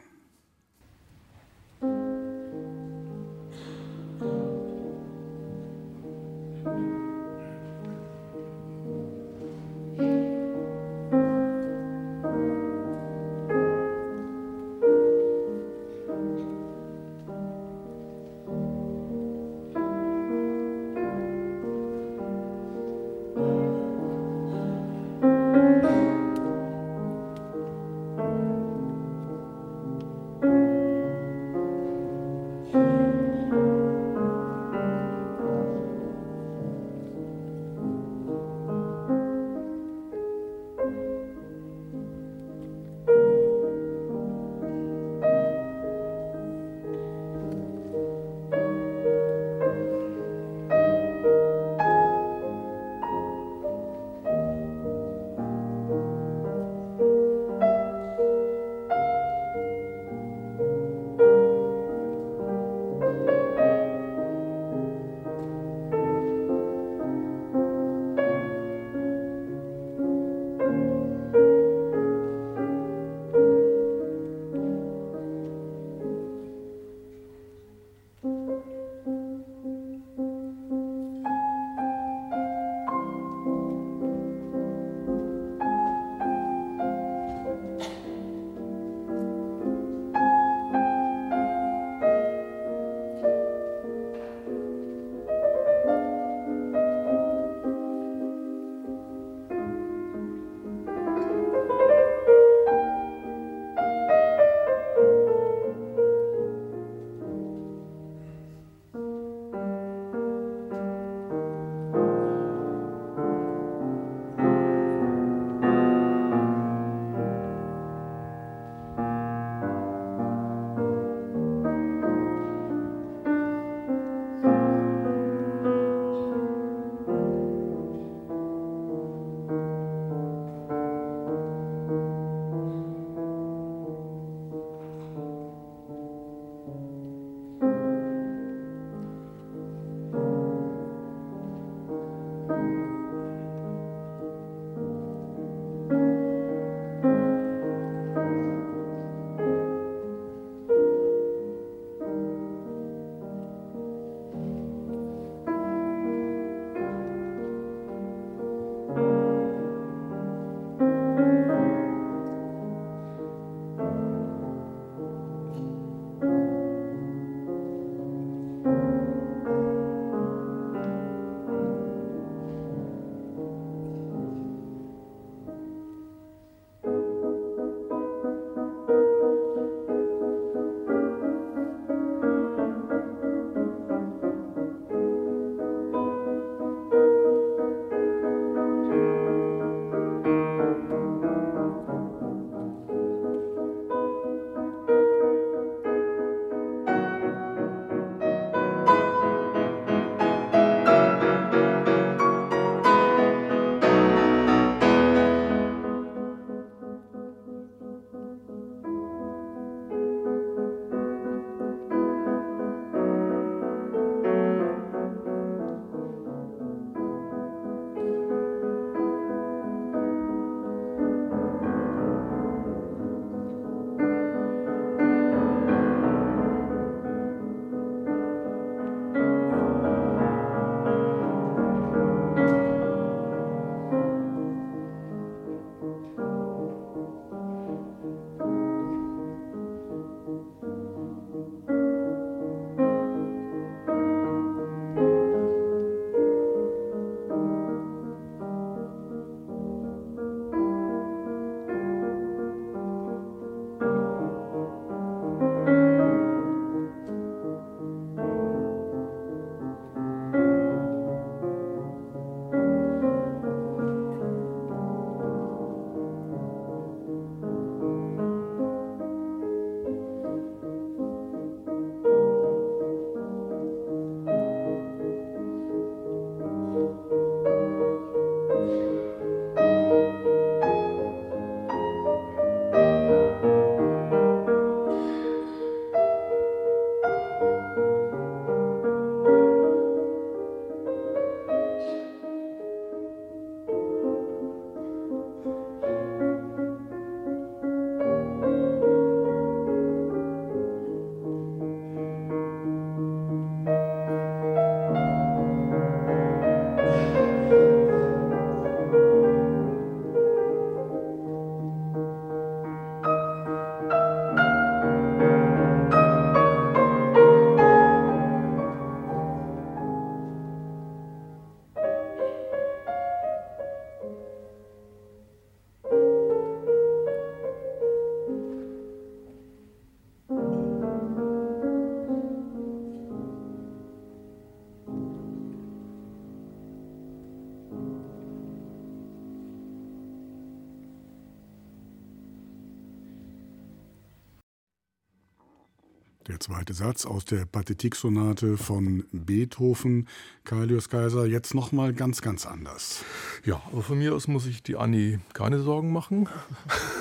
Der zweite Satz aus der Pathetik-Sonate von Beethoven. Kalius Kaiser, jetzt nochmal ganz, ganz anders. Ja, aber von mir aus muss ich die Anni keine Sorgen machen.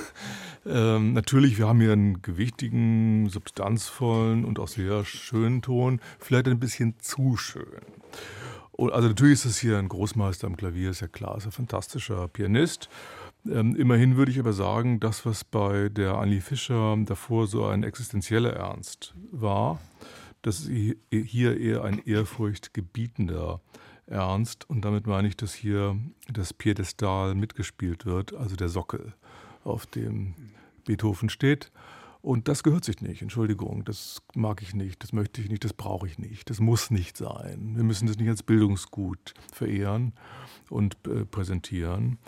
ähm, natürlich, wir haben hier einen gewichtigen, substanzvollen und auch sehr schönen Ton. Vielleicht ein bisschen zu schön. Und also natürlich ist es hier ein Großmeister am Klavier, ist ja klar, ist ein fantastischer Pianist. Ähm, immerhin würde ich aber sagen, das, was bei der Annie Fischer davor so ein existenzieller Ernst war, das ist hier eher ein ehrfurchtgebietender Ernst. Und damit meine ich, dass hier das Piedestal mitgespielt wird, also der Sockel, auf dem Beethoven steht. Und das gehört sich nicht, Entschuldigung, das mag ich nicht, das möchte ich nicht, das brauche ich nicht, das muss nicht sein. Wir müssen das nicht als Bildungsgut verehren und äh, präsentieren.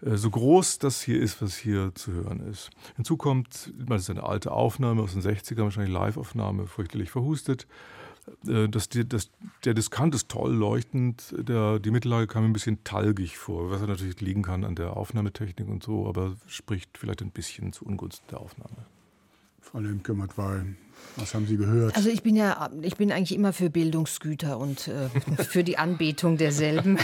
Äh, so groß das hier ist, was hier zu hören ist. Hinzu kommt, das ist eine alte Aufnahme aus den 60ern, wahrscheinlich Live-Aufnahme, fürchterlich verhustet. Äh, das, das, der Diskant ist toll leuchtend, der, die Mittellage kam mir ein bisschen talgig vor, was natürlich liegen kann an der Aufnahmetechnik und so, aber spricht vielleicht ein bisschen zu Ungunsten der Aufnahme. Frau Lemke-Matwei, was haben Sie gehört? Also ich bin ja, ich bin eigentlich immer für Bildungsgüter und äh, für die Anbetung derselben.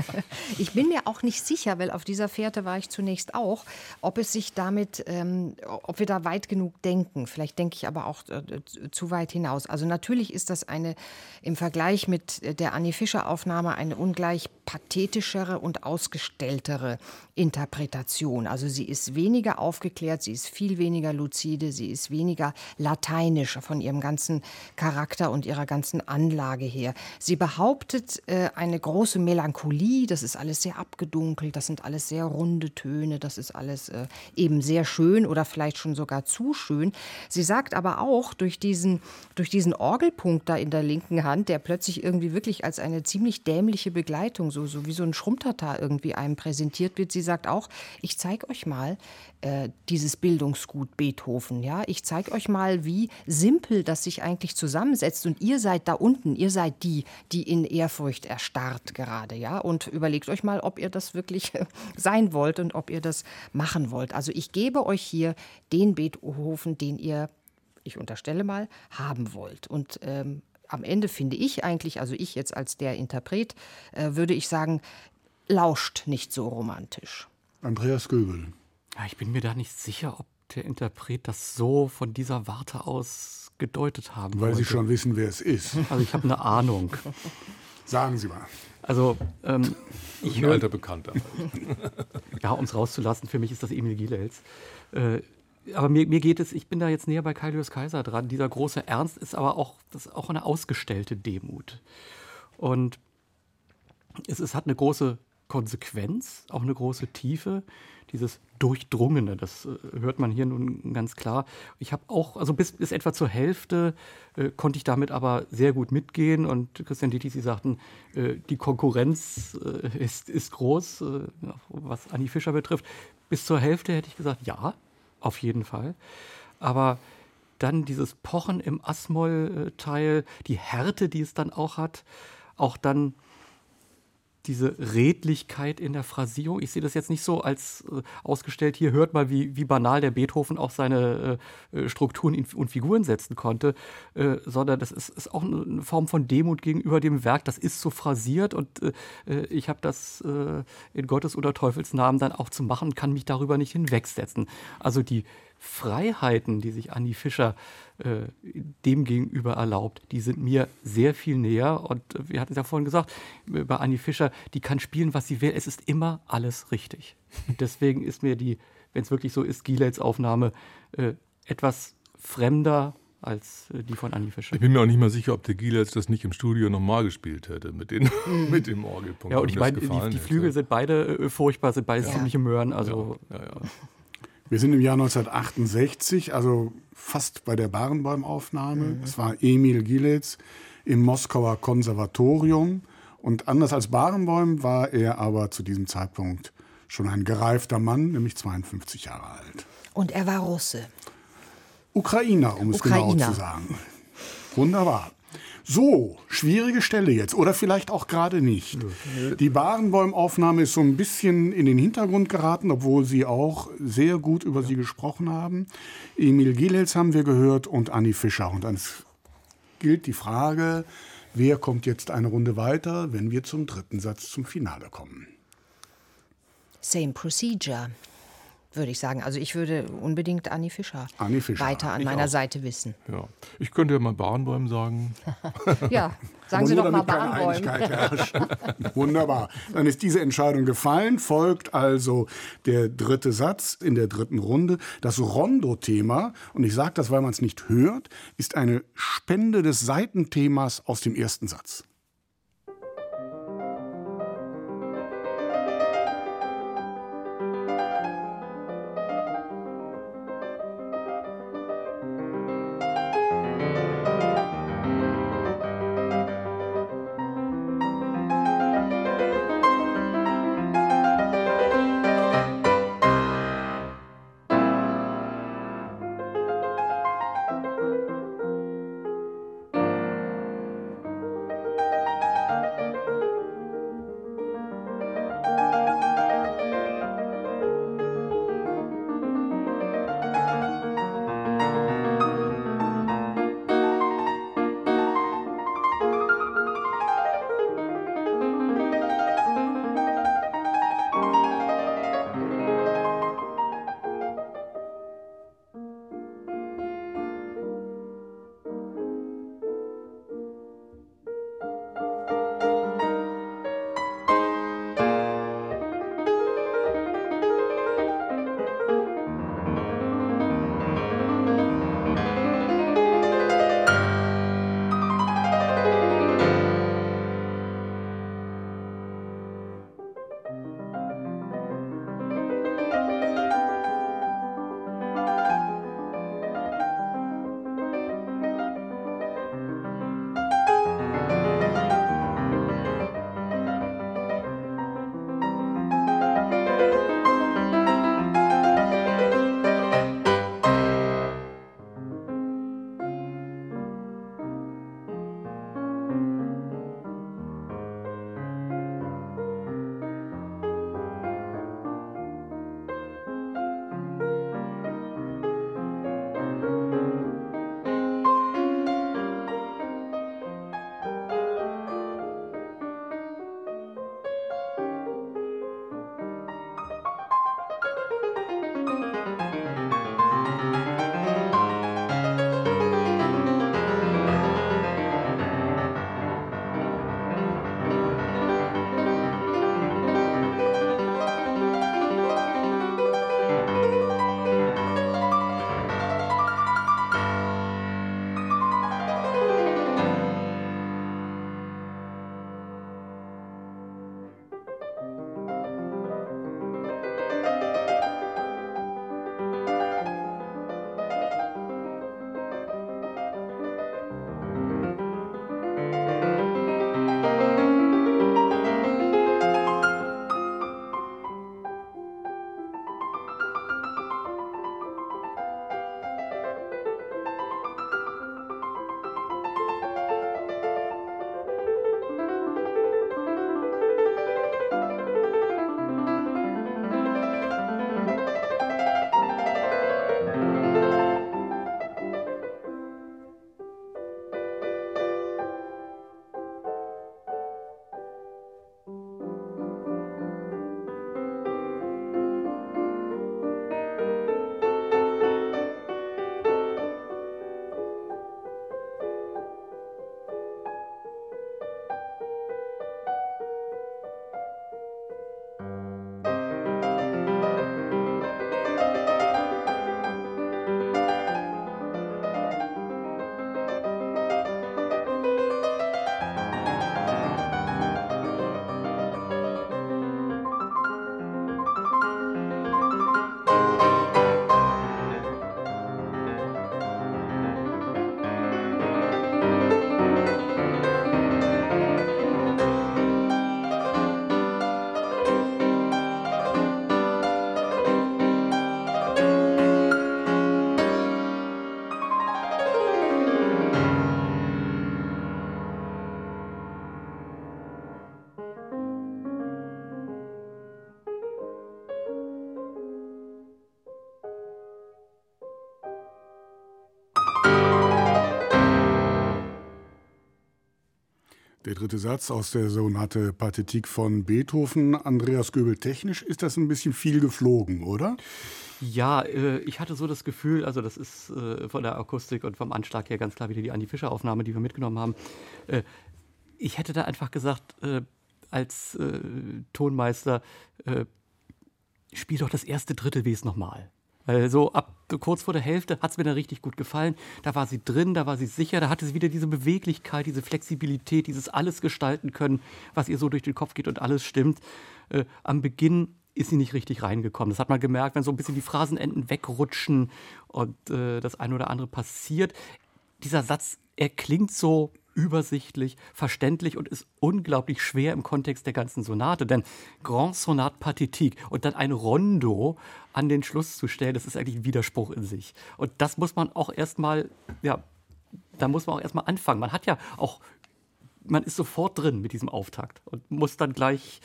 ich bin mir auch nicht sicher, weil auf dieser Fährte war ich zunächst auch, ob es sich damit, ähm, ob wir da weit genug denken. Vielleicht denke ich aber auch äh, zu weit hinaus. Also natürlich ist das eine im Vergleich mit der Annie Fischer Aufnahme eine ungleich pathetischere und ausgestelltere Interpretation. Also sie ist weniger aufgeklärt, sie ist viel weniger lucide, sie ist weniger latein lateinischer von ihrem ganzen Charakter und ihrer ganzen Anlage her. Sie behauptet äh, eine große Melancholie, das ist alles sehr abgedunkelt, das sind alles sehr runde Töne, das ist alles äh, eben sehr schön oder vielleicht schon sogar zu schön. Sie sagt aber auch durch diesen, durch diesen Orgelpunkt da in der linken Hand, der plötzlich irgendwie wirklich als eine ziemlich dämliche Begleitung, so, so wie so ein Schrumptata irgendwie einem präsentiert wird, sie sagt auch, ich zeige euch mal äh, dieses Bildungsgut Beethoven. Ja? Ich zeige euch mal, wie simpel das sich eigentlich zusammensetzt. Und ihr seid da unten, ihr seid die, die in Ehrfurcht erstarrt gerade, ja. Und überlegt euch mal, ob ihr das wirklich sein wollt und ob ihr das machen wollt. Also ich gebe euch hier den Beethoven, den ihr, ich unterstelle mal, haben wollt. Und ähm, am Ende finde ich eigentlich, also ich jetzt als der Interpret, äh, würde ich sagen, lauscht nicht so romantisch. Andreas Göbel. Ja, ich bin mir da nicht sicher, ob der Interpret das so von dieser Warte aus gedeutet haben Weil wollte. Sie schon wissen, wer es ist. Also ich habe eine Ahnung. Sagen Sie mal. Also ähm, ich ein alter Bekannter. ja, um es rauszulassen, für mich ist das Emil Gielels. Äh, aber mir, mir, geht es, ich bin da jetzt näher bei Kailius Kaiser dran. Dieser große Ernst ist aber auch, das auch eine ausgestellte Demut. Und es, es hat eine große Konsequenz, auch eine große Tiefe dieses Durchdrungene, das äh, hört man hier nun ganz klar. Ich habe auch, also bis, bis etwa zur Hälfte äh, konnte ich damit aber sehr gut mitgehen und Christian Dietrich, Sie sagten, äh, die Konkurrenz äh, ist, ist groß, äh, was Annie Fischer betrifft. Bis zur Hälfte hätte ich gesagt, ja, auf jeden Fall. Aber dann dieses Pochen im Asmoll-Teil, die Härte, die es dann auch hat, auch dann diese Redlichkeit in der Phrasierung. Ich sehe das jetzt nicht so als äh, ausgestellt, hier hört mal, wie, wie banal der Beethoven auch seine äh, äh Strukturen und Figuren setzen konnte, äh, sondern das ist, ist, auch eine Form von Demut gegenüber dem Werk. Das ist so phrasiert und äh, äh ich habe das in Gottes oder Teufels Namen dann auch zu machen, kann mich darüber nicht hinwegsetzen. Also die Freiheiten, die sich Annie Fischer äh, dem gegenüber erlaubt, die sind mir sehr viel näher. Und wir hatten es ja vorhin gesagt, bei Annie Fischer, die kann spielen, was sie will. Es ist immer alles richtig. Und deswegen ist mir die, wenn es wirklich so ist, Gielels Aufnahme äh, etwas fremder als äh, die von Annie Fischer. Ich bin mir auch nicht mal sicher, ob der Gielels das nicht im Studio nochmal gespielt hätte mit, den, mhm. mit dem Orgelpunkt. Ja, und ich meine, die, die, Flügel sind beide äh, furchtbar, sind beide ja. ziemliche Möhren. Also, ja, ja, wir sind im Jahr 1968, also fast bei der Barenboim-Aufnahme. Mhm. Es war Emil Gilitz im Moskauer Konservatorium. Und anders als Barenboim war er aber zu diesem Zeitpunkt schon ein gereifter Mann, nämlich 52 Jahre alt. Und er war Russe. Ukrainer, um es Ukrainer. genau zu sagen. Wunderbar. So, schwierige Stelle jetzt oder vielleicht auch gerade nicht. Die Barenbäum-Aufnahme ist so ein bisschen in den Hintergrund geraten, obwohl Sie auch sehr gut über sie gesprochen haben. Emil Gilels haben wir gehört und Anni Fischer. Und dann gilt die Frage, wer kommt jetzt eine Runde weiter, wenn wir zum dritten Satz zum Finale kommen. Same procedure würde ich sagen. Also ich würde unbedingt Anni Fischer, Anni Fischer. weiter an meiner auch. Seite wissen. Ja, ich könnte ja mal Bahnbäumen sagen. ja, sagen Sie doch mal Bahnbäumen. Wunderbar. Dann ist diese Entscheidung gefallen. Folgt also der dritte Satz in der dritten Runde. Das Rondo-Thema, und ich sage das, weil man es nicht hört, ist eine Spende des Seitenthemas aus dem ersten Satz. Dritte Satz aus der Sonate Pathetik von Beethoven. Andreas Göbel, technisch ist das ein bisschen viel geflogen, oder? Ja, äh, ich hatte so das Gefühl, also das ist äh, von der Akustik und vom Anschlag her ganz klar wieder die Andi Fischer-Aufnahme, die wir mitgenommen haben. Äh, ich hätte da einfach gesagt, als Tonmeister, spiel doch das erste Drittel es nochmal. Weil so ab kurz vor der Hälfte hat es mir dann richtig gut gefallen. Da war sie drin, da war sie sicher, da hatte sie wieder diese Beweglichkeit, diese Flexibilität, dieses alles gestalten können, was ihr so durch den Kopf geht und alles stimmt. Äh, am Beginn ist sie nicht richtig reingekommen. Das hat man gemerkt, wenn so ein bisschen die Phrasenenden wegrutschen und äh, das eine oder andere passiert. Dieser Satz, er klingt so übersichtlich, verständlich und ist unglaublich schwer im Kontext der ganzen Sonate. Denn Grand Sonate Pathétique und dann ein Rondo an den Schluss zu stellen, das ist eigentlich ein Widerspruch in sich. Und das muss man auch erstmal, ja, da muss man auch erstmal anfangen. Man hat ja auch, man ist sofort drin mit diesem Auftakt und muss dann gleich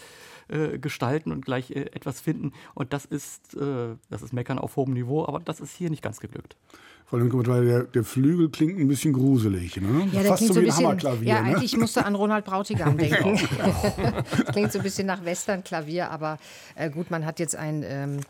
äh, gestalten und gleich äh, etwas finden. Und das ist, äh, das ist Meckern auf hohem Niveau, aber das ist hier nicht ganz geglückt. Vor allem, weil der, der Flügel klingt ein bisschen gruselig. Ne? Ja, Fast so wie ein Hammerklavier. Ja, ne? eigentlich musste an Ronald Brautigam denken. das klingt so ein bisschen nach Westernklavier, aber äh, gut, man hat jetzt ein. Ähm, äh,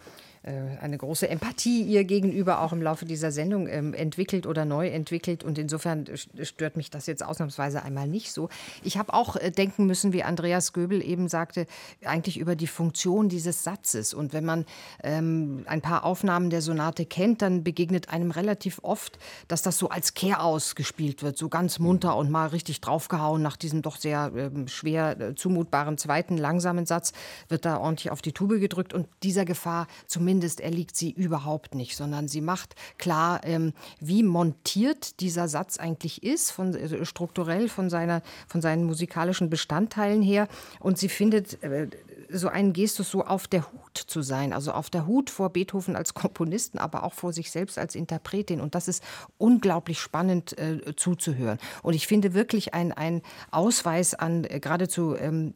eine große Empathie ihr gegenüber auch im Laufe dieser Sendung ähm, entwickelt oder neu entwickelt. Und insofern stört mich das jetzt ausnahmsweise einmal nicht so. Ich habe auch äh, denken müssen, wie Andreas Göbel eben sagte, eigentlich über die Funktion dieses Satzes. Und wenn man ähm, ein paar Aufnahmen der Sonate kennt, dann begegnet einem relativ oft, dass das so als Kehraus gespielt wird, so ganz munter und mal richtig draufgehauen nach diesem doch sehr ähm, schwer äh, zumutbaren zweiten langsamen Satz, wird da ordentlich auf die Tube gedrückt. Und dieser Gefahr zumindest zumindest erliegt sie überhaupt nicht, sondern sie macht klar, ähm, wie montiert dieser Satz eigentlich ist, von, äh, strukturell von, seiner, von seinen musikalischen Bestandteilen her. Und sie findet äh, so einen Gestus, so auf der Hut zu sein, also auf der Hut vor Beethoven als Komponisten, aber auch vor sich selbst als Interpretin. Und das ist unglaublich spannend äh, zuzuhören. Und ich finde wirklich ein, ein Ausweis an äh, geradezu ähm,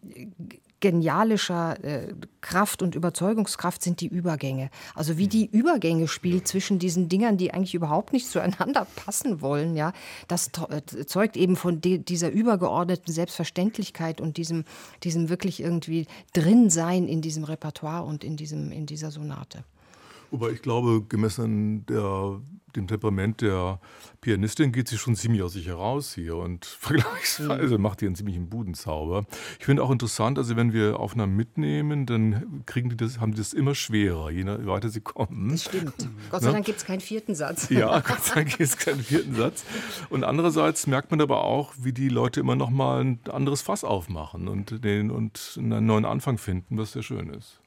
genialischer äh, Kraft und Überzeugungskraft sind die Übergänge. Also wie die Übergänge spielt zwischen diesen Dingern, die eigentlich überhaupt nicht zueinander passen wollen, ja, das äh, zeugt eben von dieser übergeordneten Selbstverständlichkeit und diesem, diesem wirklich irgendwie Drinsein in diesem Repertoire und in, diesem, in dieser Sonate. Wobei ich glaube, gemessen der, dem Temperament der Pianistin geht sie schon ziemlich aus sich heraus hier und vergleichsweise mhm. macht die einen ziemlichen Budenzauber. Ich finde auch interessant, also wenn wir Aufnahmen mitnehmen, dann kriegen die das, haben die das immer schwerer, je weiter sie kommen. Das stimmt. Gott sei ne? Dank gibt es keinen vierten Satz. Ja, Gott sei Dank gibt es keinen vierten Satz. Und andererseits merkt man aber auch, wie die Leute immer noch mal ein anderes Fass aufmachen und, den, und einen neuen Anfang finden, was sehr schön ist.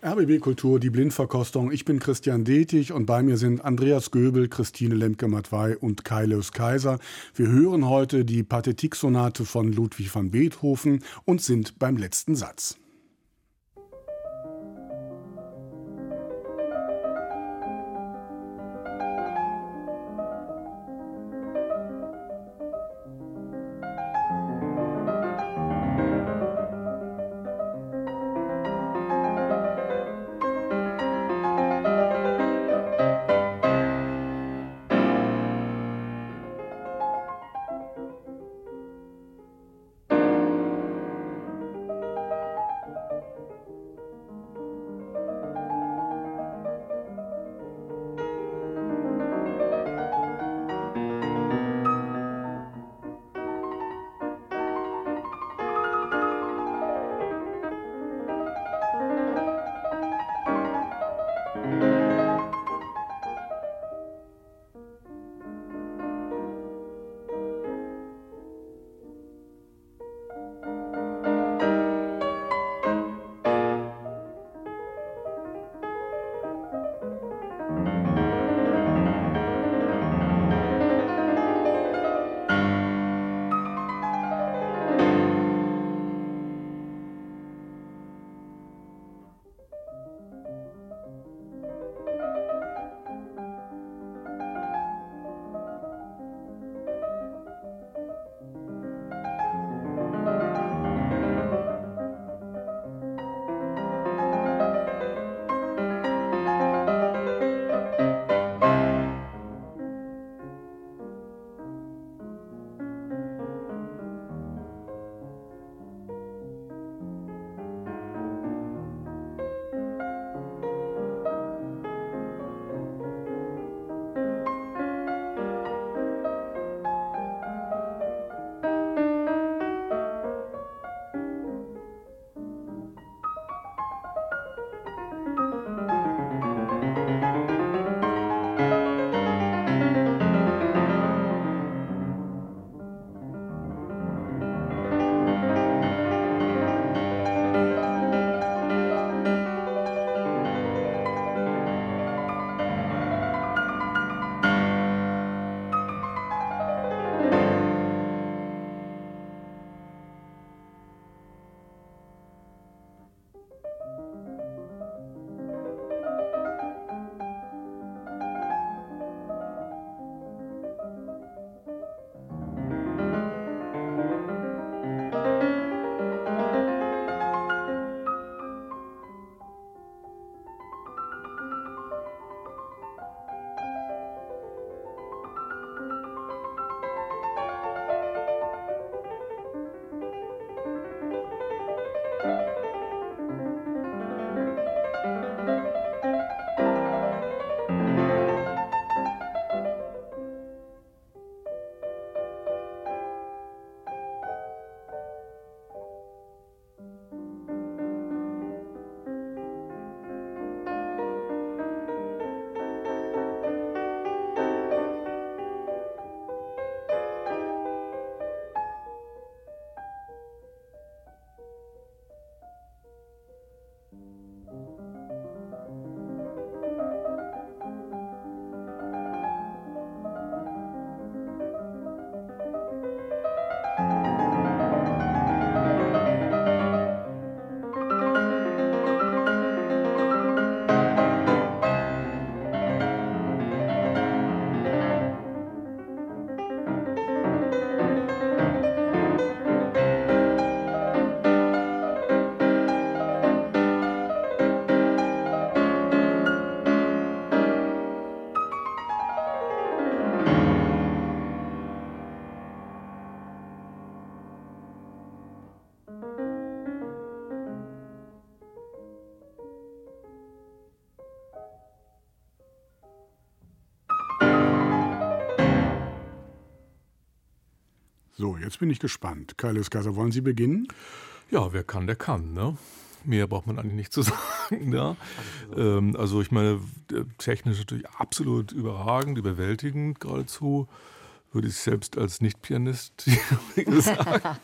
RBB Kultur, die Blindverkostung. Ich bin Christian Detig und bei mir sind Andreas Göbel, Christine Lemke-Matwei und Kaileus Kaiser. Wir hören heute die Pathetik-Sonate von Ludwig van Beethoven und sind beim letzten Satz. Jetzt bin ich gespannt. Kaius Kaiser, wollen Sie beginnen? Ja, wer kann, der kann. Ne? Mehr braucht man eigentlich nicht zu sagen. Ja? Ähm, also ich meine, technisch natürlich absolut überragend, überwältigend geradezu. Würde ich selbst als Nicht-Pianist sagen.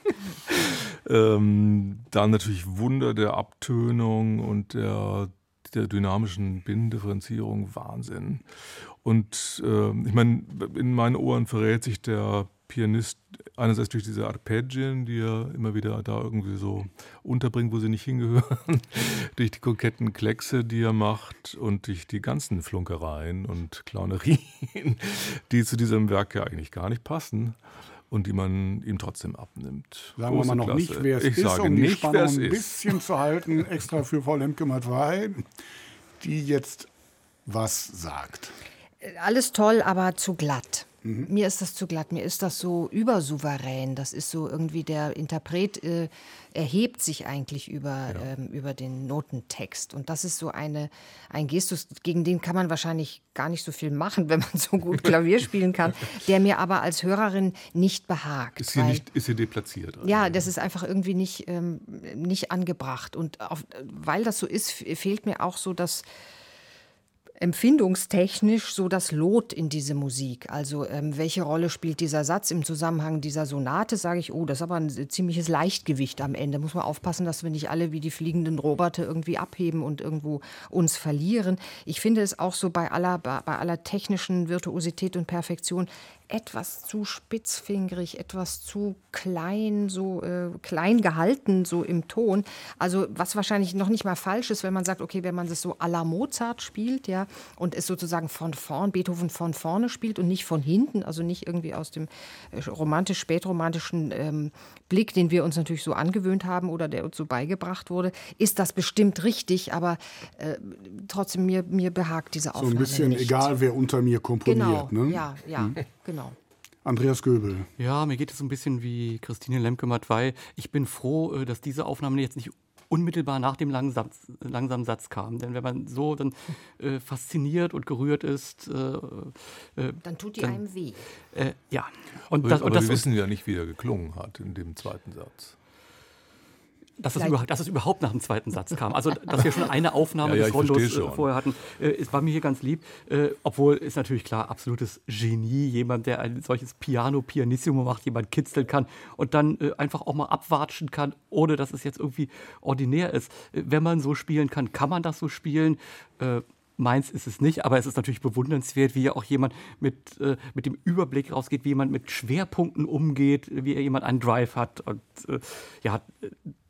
ähm, dann natürlich Wunder der Abtönung und der, der dynamischen Binnendifferenzierung, Wahnsinn. Und äh, ich meine, in meinen Ohren verrät sich der Pianist einerseits durch diese Arpeggien, die er immer wieder da irgendwie so unterbringt, wo sie nicht hingehören, durch die koketten Kleckse, die er macht und durch die ganzen Flunkereien und Clownerien, die zu diesem Werk ja eigentlich gar nicht passen und die man ihm trotzdem abnimmt. Sagen Große wir mal noch Klasse. nicht, wer es ich ist, sage um nicht, die Spannung ein bisschen zu halten, extra für Frau Lemke-Matwei, die jetzt was sagt. Alles toll, aber zu glatt. Mhm. Mir ist das zu glatt, mir ist das so übersouverän. Das ist so irgendwie, der Interpret äh, erhebt sich eigentlich über, ja. ähm, über den Notentext. Und das ist so eine, ein Gestus, gegen den kann man wahrscheinlich gar nicht so viel machen, wenn man so gut Klavier spielen kann, der mir aber als Hörerin nicht behagt. Ist hier, nicht, ist hier deplatziert? Also. Ja, das ist einfach irgendwie nicht, ähm, nicht angebracht. Und auf, weil das so ist, fehlt mir auch so das empfindungstechnisch so das Lot in diese Musik. Also ähm, welche Rolle spielt dieser Satz im Zusammenhang dieser Sonate? Sage ich, oh, das ist aber ein ziemliches Leichtgewicht am Ende. Muss man aufpassen, dass wir nicht alle wie die fliegenden Roboter irgendwie abheben und irgendwo uns verlieren. Ich finde es auch so bei aller, bei aller technischen Virtuosität und Perfektion etwas zu spitzfingerig, etwas zu klein, so äh, klein gehalten, so im Ton. Also was wahrscheinlich noch nicht mal falsch ist, wenn man sagt, okay, wenn man es so à la Mozart spielt, ja, und es sozusagen von vorn, Beethoven von vorne spielt und nicht von hinten, also nicht irgendwie aus dem äh, romantisch-spätromantischen ähm, Blick, den wir uns natürlich so angewöhnt haben oder der uns so beigebracht wurde, ist das bestimmt richtig, aber äh, trotzdem mir, mir behagt diese Aufnahme So ein bisschen nicht. egal, wer unter mir komponiert, genau, ne? Ja, ja, hm. Genau. Andreas Göbel. Ja, mir geht es ein bisschen wie Christine Lemke-Matwei. Ich bin froh, äh, dass diese Aufnahme jetzt nicht unmittelbar nach dem langen Satz, langsamen Satz kam. Denn wenn man so dann äh, fasziniert und gerührt ist, äh, äh, dann tut die dann, einem weh. Äh, ja. Und das, aber und das, wir wissen ja nicht, wie er geklungen hat in dem zweiten Satz. Dass es, überhaupt, dass es überhaupt nach dem zweiten Satz kam. Also, dass wir schon eine Aufnahme ja, ja, des Rondos äh, vorher hatten, äh, es war mir hier ganz lieb. Äh, obwohl ist natürlich klar, absolutes Genie, jemand, der ein solches Piano Pianissimo macht, jemand kitzeln kann und dann äh, einfach auch mal abwatschen kann, ohne dass es jetzt irgendwie ordinär ist. Äh, wenn man so spielen kann, kann man das so spielen. Äh, Meins ist es nicht, aber es ist natürlich bewundernswert, wie ja auch jemand mit, äh, mit dem Überblick rausgeht, wie jemand mit Schwerpunkten umgeht, wie jemand einen Drive hat. Und äh, ja,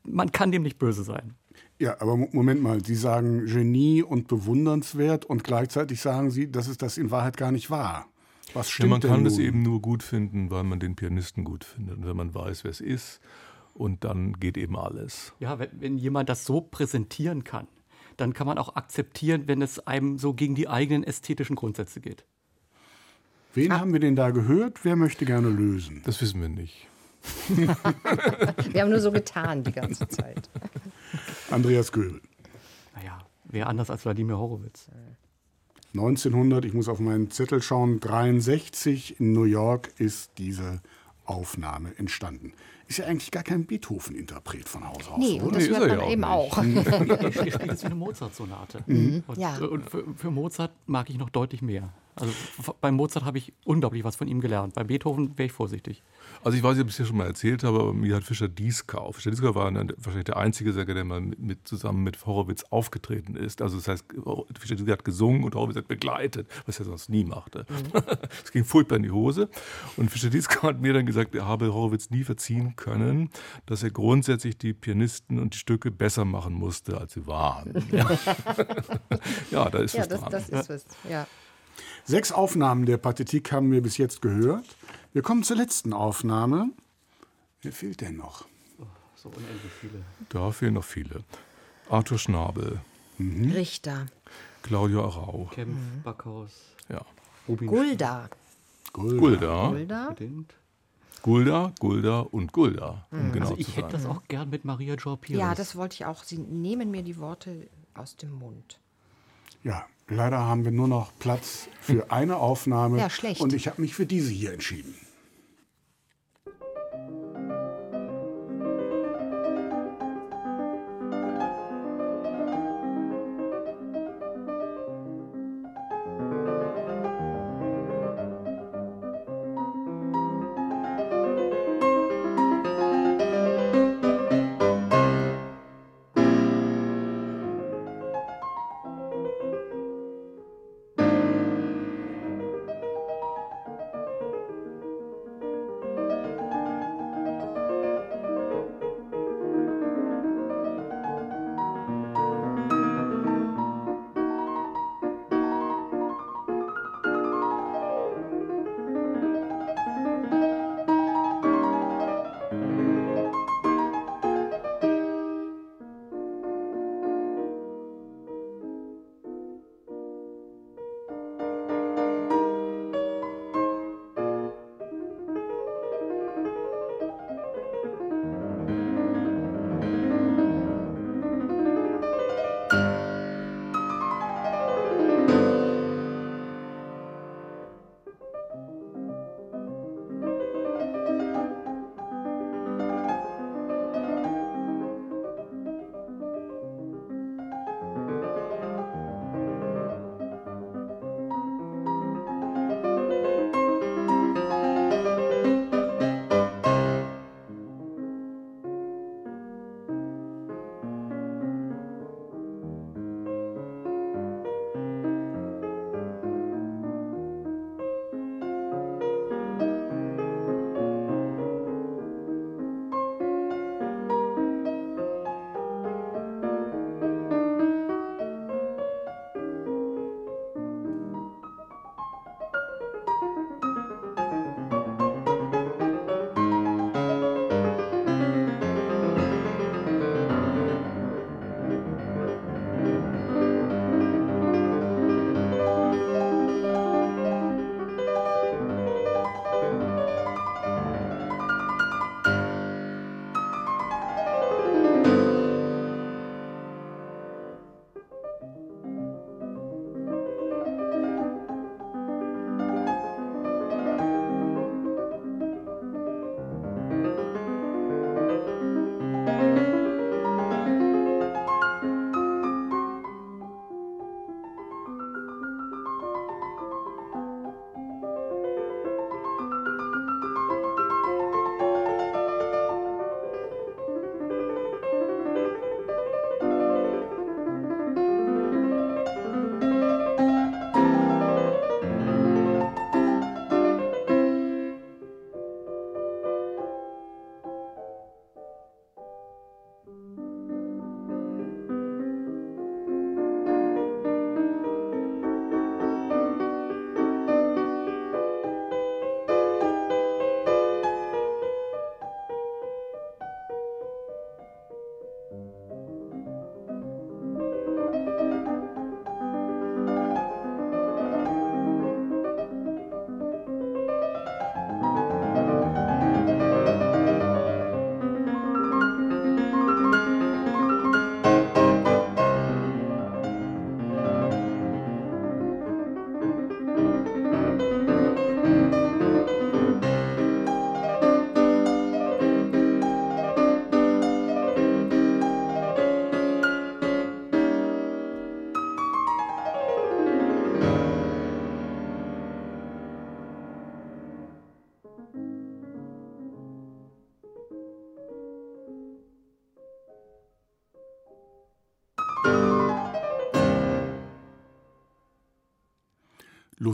man kann dem nicht böse sein. Ja, aber Moment mal, Sie sagen Genie und bewundernswert und gleichzeitig sagen Sie, dass es das in Wahrheit gar nicht war. Was stimmt ja, man kann es eben nur gut finden, weil man den Pianisten gut findet und wenn man weiß, wer es ist. Und dann geht eben alles. Ja, wenn, wenn jemand das so präsentieren kann, dann kann man auch akzeptieren, wenn es einem so gegen die eigenen ästhetischen Grundsätze geht. Wen ah. haben wir denn da gehört? Wer möchte gerne lösen? Das wissen wir nicht. wir haben nur so getan die ganze Zeit. Andreas Göbel. Naja, wer anders als Wladimir Horowitz. 1900, ich muss auf meinen Zettel schauen, 63 in New York ist diese Aufnahme entstanden. Ist ja eigentlich gar kein Beethoven-Interpret von Haus aus. Nee, oder? und das nee, hört man ja eben auch. Ich spiele jetzt wie eine Mozart-Sonate. Mhm. Und, ja. und für, für Mozart mag ich noch deutlich mehr. Also bei Mozart habe ich unglaublich was von ihm gelernt. Bei Beethoven wäre ich vorsichtig. Also ich weiß nicht, ob ich es hier schon mal erzählt habe, aber mir hat Fischer Dieskau. Fischer Dieskau war eine, wahrscheinlich der einzige Sänger, der mal mit, mit, zusammen mit Horowitz aufgetreten ist. Also das heißt, Fischer Dieskau hat gesungen und Horowitz hat begleitet, was er sonst nie machte. Mhm. Es mhm. ging furchtbar in die Hose. Und Fischer Dieskau hat mir dann gesagt, er habe Horowitz nie verziehen können, dass er grundsätzlich die Pianisten und die Stücke besser machen musste, als sie waren. Ja, ja da ist ja, was das, dran. Das ist was, ja. Sechs Aufnahmen der Partitik haben wir bis jetzt gehört. Wir kommen zur letzten Aufnahme. Wer fehlt denn noch? So unendlich viele. Da fehlen noch viele. Arthur Schnabel. Mhm. Richter. Claudia Arau. Kempf, mhm. Backhaus. Ja. Rubin Gulda. Gulda. Gulda. Gulda. Gulda, Gulda und Gulda. Um mhm. genau also ich hätte das auch gern mit Maria Joa Pires. Ja, das wollte ich auch. Sie nehmen mir die Worte aus dem Mund. Ja, leider haben wir nur noch Platz für eine Aufnahme. Ja, schlecht. Und ich habe mich für diese hier entschieden.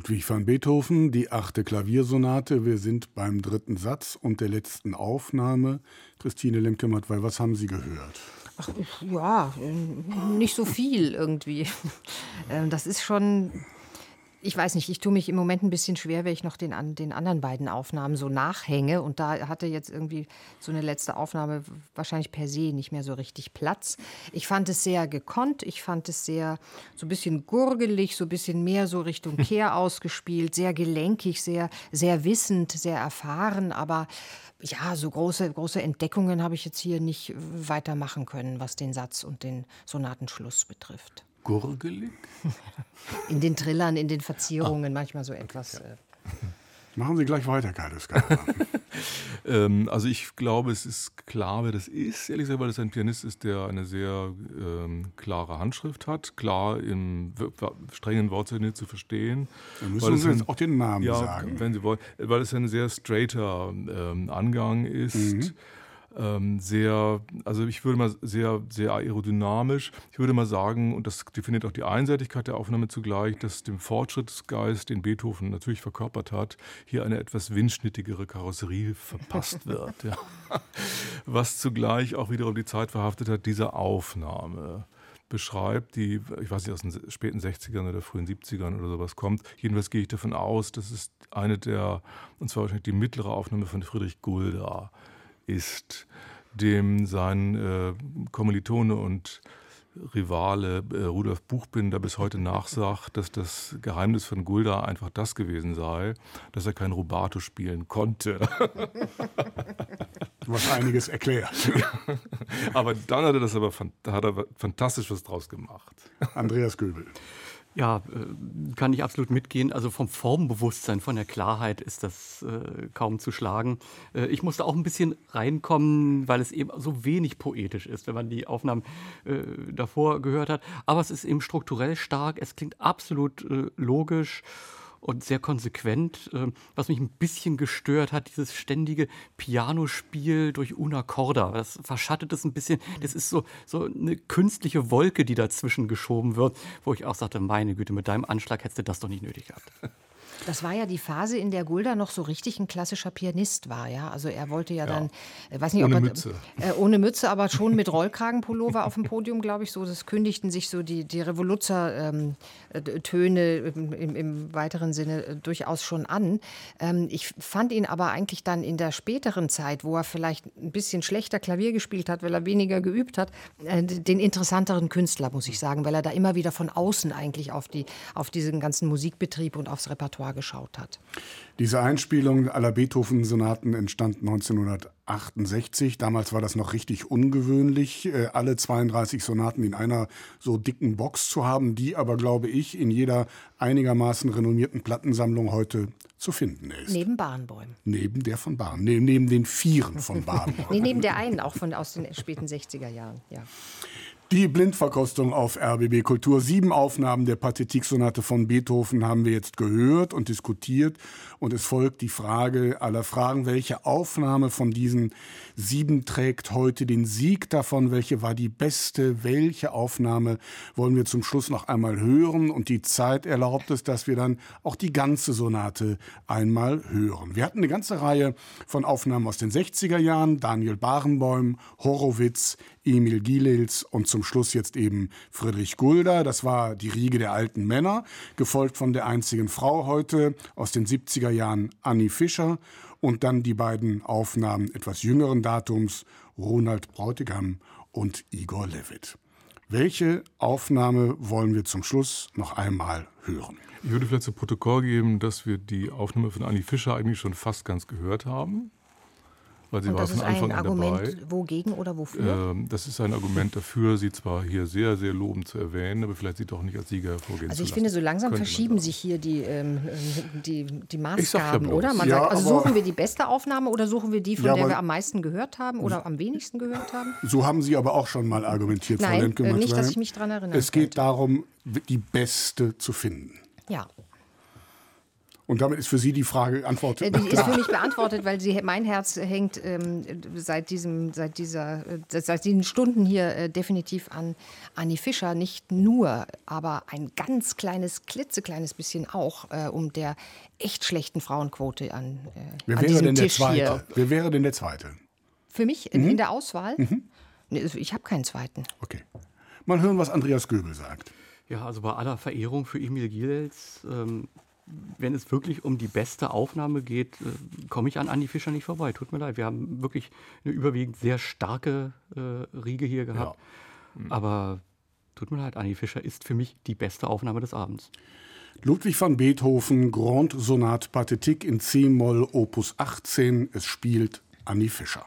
Ludwig van Beethoven, die achte Klaviersonate. Wir sind beim dritten Satz und der letzten Aufnahme. Christine Lemke-Mattwey, was haben Sie gehört? Ach, ja, nicht so viel irgendwie. Ähm, das ist schon ich weiß nicht, ich tue mich im Moment ein bisschen schwer, wenn ich noch den, den anderen beiden Aufnahmen so nachhänge. Und da hatte jetzt irgendwie so eine letzte Aufnahme wahrscheinlich per se nicht mehr so richtig Platz. Ich fand es sehr gekonnt, ich fand es sehr so ein bisschen gurgelig, so ein bisschen mehr so Richtung Kehr ausgespielt, sehr gelenkig, sehr, sehr wissend, sehr erfahren. Aber ja, so große, große Entdeckungen habe ich jetzt hier nicht weitermachen können, was den Satz und den Sonatenschluss betrifft gurgelig? In den Trillern, in den Verzierungen, ah. manchmal so etwas. Ja. Äh, Machen Sie gleich weiter, Carlos ähm, Also ich glaube, es ist klar, wer das ist, ehrlich gesagt, weil es ein Pianist ist, der eine sehr ähm, klare Handschrift hat, klar im strengen Wortsinne zu verstehen. Dann müssen Sie jetzt auch den Namen ja, sagen. Wenn Sie wollen, weil es ein sehr straighter ähm, Angang ist. Mhm ähm, sehr, also ich würde mal sehr, sehr aerodynamisch. Ich würde mal sagen, und das definiert auch die Einseitigkeit der Aufnahme zugleich, dass dem Fortschrittsgeist, den Beethoven natürlich verkörpert hat, hier eine etwas windschnittigere Karosserie verpasst wird. ja. Was zugleich auch wiederum die Zeit verhaftet hat, dieser Aufnahme beschreibt, die, ich weiß nicht, aus den späten 60ern oder frühen 70ern oder sowas kommt. Jedenfalls gehe ich davon aus, das ist eine der, und zwar wahrscheinlich die mittlere Aufnahme von Friedrich Gulda ist, dem sein äh, Kommilitone und Rivale äh, Rudolf Buchbinder bis heute nachsagt, dass das Geheimnis von Gulda einfach das gewesen sei, dass er kein Rubato spielen konnte. Was einiges erklärt. aber dann hat er das aber hat er fantastisch was draus gemacht. Andreas Göbel. Ja, äh, kann ich absolut mitgehen. Also vom Formbewusstsein, von der Klarheit ist das äh, kaum zu schlagen. Äh, ich musste auch ein bisschen reinkommen, weil es eben so wenig poetisch ist, wenn man die Aufnahmen äh, davor gehört hat. Aber es ist eben strukturell stark, es klingt absolut äh, logisch und sehr konsequent. Ähm, was mich ein bisschen gestört hat, dieses ständige Pianospiel durch Una Corda. Das verschattet es ein bisschen. Das ist so, so eine künstliche Wolke, die dazwischen geschoben wird, wo ich auch sagte, meine Güte, mit deinem Anschlag hättest du das doch nicht nötig gehabt. Das war ja die Phase, in der Gulda noch so richtig ein klassischer Pianist war, ja. Also er wollte ja, ja. dann, äh, weiß nicht, ohne ob er, Mütze. Äh, ohne Mütze, aber schon mit Rollkragenpullover auf dem Podium, glaube ich. So, das kündigten sich so die, die Revoluzzer-Töne ähm, im, im, weiteren Sinne äh, durchaus schon an. Ähm, ich fand ihn aber eigentlich dann in der späteren Zeit, wo er vielleicht ein bisschen schlechter Klavier gespielt hat, weil er weniger geübt hat, äh, den interessanteren Künstler, muss ich sagen, weil er da immer wieder von außen eigentlich auf, die, auf diesen ganzen Musikbetrieb und aufs Repertoire geschaut hat. Diese Einspielung aller Beethoven-Sonaten entstand 1968. Damals war das noch richtig ungewöhnlich, äh, alle 32 Sonaten in einer so dicken Box zu haben, die aber, glaube ich, in jeder einigermaßen renommierten Plattensammlung heute zu finden ist. Neben Barenbäumen. Neben der von Bahn, ne, neben den Vieren von Barenbäumen. nee, neben der einen, auch von, aus den späten 60er Jahren, ja. Die Blindverkostung auf RBB Kultur. Sieben Aufnahmen der Pathetiksonate von Beethoven haben wir jetzt gehört und diskutiert. Und es folgt die Frage aller Fragen, welche Aufnahme von diesen sieben trägt heute den Sieg davon? Welche war die beste? Welche Aufnahme wollen wir zum Schluss noch einmal hören? Und die Zeit erlaubt es, dass wir dann auch die ganze Sonate einmal hören. Wir hatten eine ganze Reihe von Aufnahmen aus den 60er Jahren. Daniel Barenboim, Horowitz, Emil Gilels und zum Schluss jetzt eben Friedrich Gulda. Das war die Riege der alten Männer, gefolgt von der einzigen Frau heute aus den 70er Jahren, Annie Fischer. Und dann die beiden Aufnahmen etwas jüngeren Datums, Ronald Bräutigam und Igor Levitt. Welche Aufnahme wollen wir zum Schluss noch einmal hören? Ich würde vielleicht zu Protokoll geben, dass wir die Aufnahme von Annie Fischer eigentlich schon fast ganz gehört haben. Weil sie und war das von Anfang ist ein Argument dabei. wogegen oder wofür? Ähm, das ist ein Argument dafür, sie zwar hier sehr, sehr lobend zu erwähnen, aber vielleicht sie doch nicht als Sieger hervorgehen Also ich zu finde, so langsam verschieben sich hier die, ähm, die, die Maßgaben, ja oder? Man ja, sagt, also suchen wir die beste Aufnahme oder suchen wir die, von ja, der wir am meisten gehört haben oder am wenigsten gehört haben? So haben Sie aber auch schon mal argumentiert, Nein, Frau Lemke. Äh, nicht, dass ich mich daran erinnere. Es geht darum, die beste zu finden. Ja. Und damit ist für Sie die Frage beantwortet. Äh, die ist für mich beantwortet, weil sie, mein Herz hängt ähm, seit, diesem, seit, dieser, äh, seit diesen Stunden hier äh, definitiv an Annie Fischer. Nicht nur, aber ein ganz kleines, klitzekleines bisschen auch äh, um der echt schlechten Frauenquote an, äh, Wer an wäre denn der Tisch Zweite? hier. Wer wäre denn der Zweite? Für mich in, in der Auswahl? Nee, Ich habe keinen zweiten. Okay. Mal hören, was Andreas Göbel sagt. Ja, also bei aller Verehrung für Emil Gilels, ähm, wenn es wirklich um die beste Aufnahme geht, äh, komme ich an Andi Fischer nicht vorbei. Tut mir leid. Wir haben wirklich eine überwiegend sehr starke äh, Riege hier gehabt. Aber tut mir leid, Andi Fischer ist für mich die beste Aufnahme des Abends. Ludwig van Beethoven, Grand Sonat Pathétique in C-Moll, Opus 18. Es spielt Annie Fischer.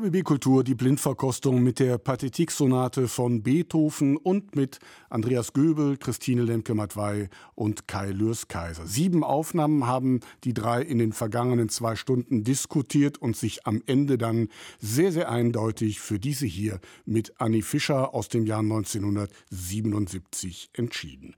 RBB Kultur, die Blindverkostung mit der Pathetik-Sonate von Beethoven und mit Andreas Göbel, Christine Lemke-Matwei und Kai Lürs-Kaiser. Sieben Aufnahmen haben die drei in den vergangenen zwei Stunden diskutiert und sich am Ende dann sehr, sehr eindeutig für diese hier mit Annie Fischer aus dem Jahr 1977 entschieden.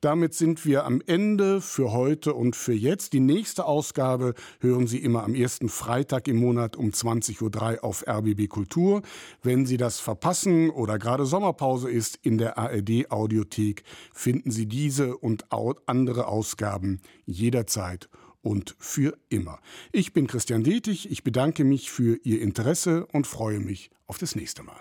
Damit sind wir am Ende für heute und für jetzt. Die nächste Ausgabe hören Sie immer am ersten Freitag im Monat um 20.03 Uhr auf RBB Kultur. Wenn Sie das verpassen oder gerade Sommerpause ist, in der ARD Audiothek finden Sie diese und andere Ausgaben jederzeit und für immer. Ich bin Christian Detig, ich bedanke mich für Ihr Interesse und freue mich auf das nächste Mal.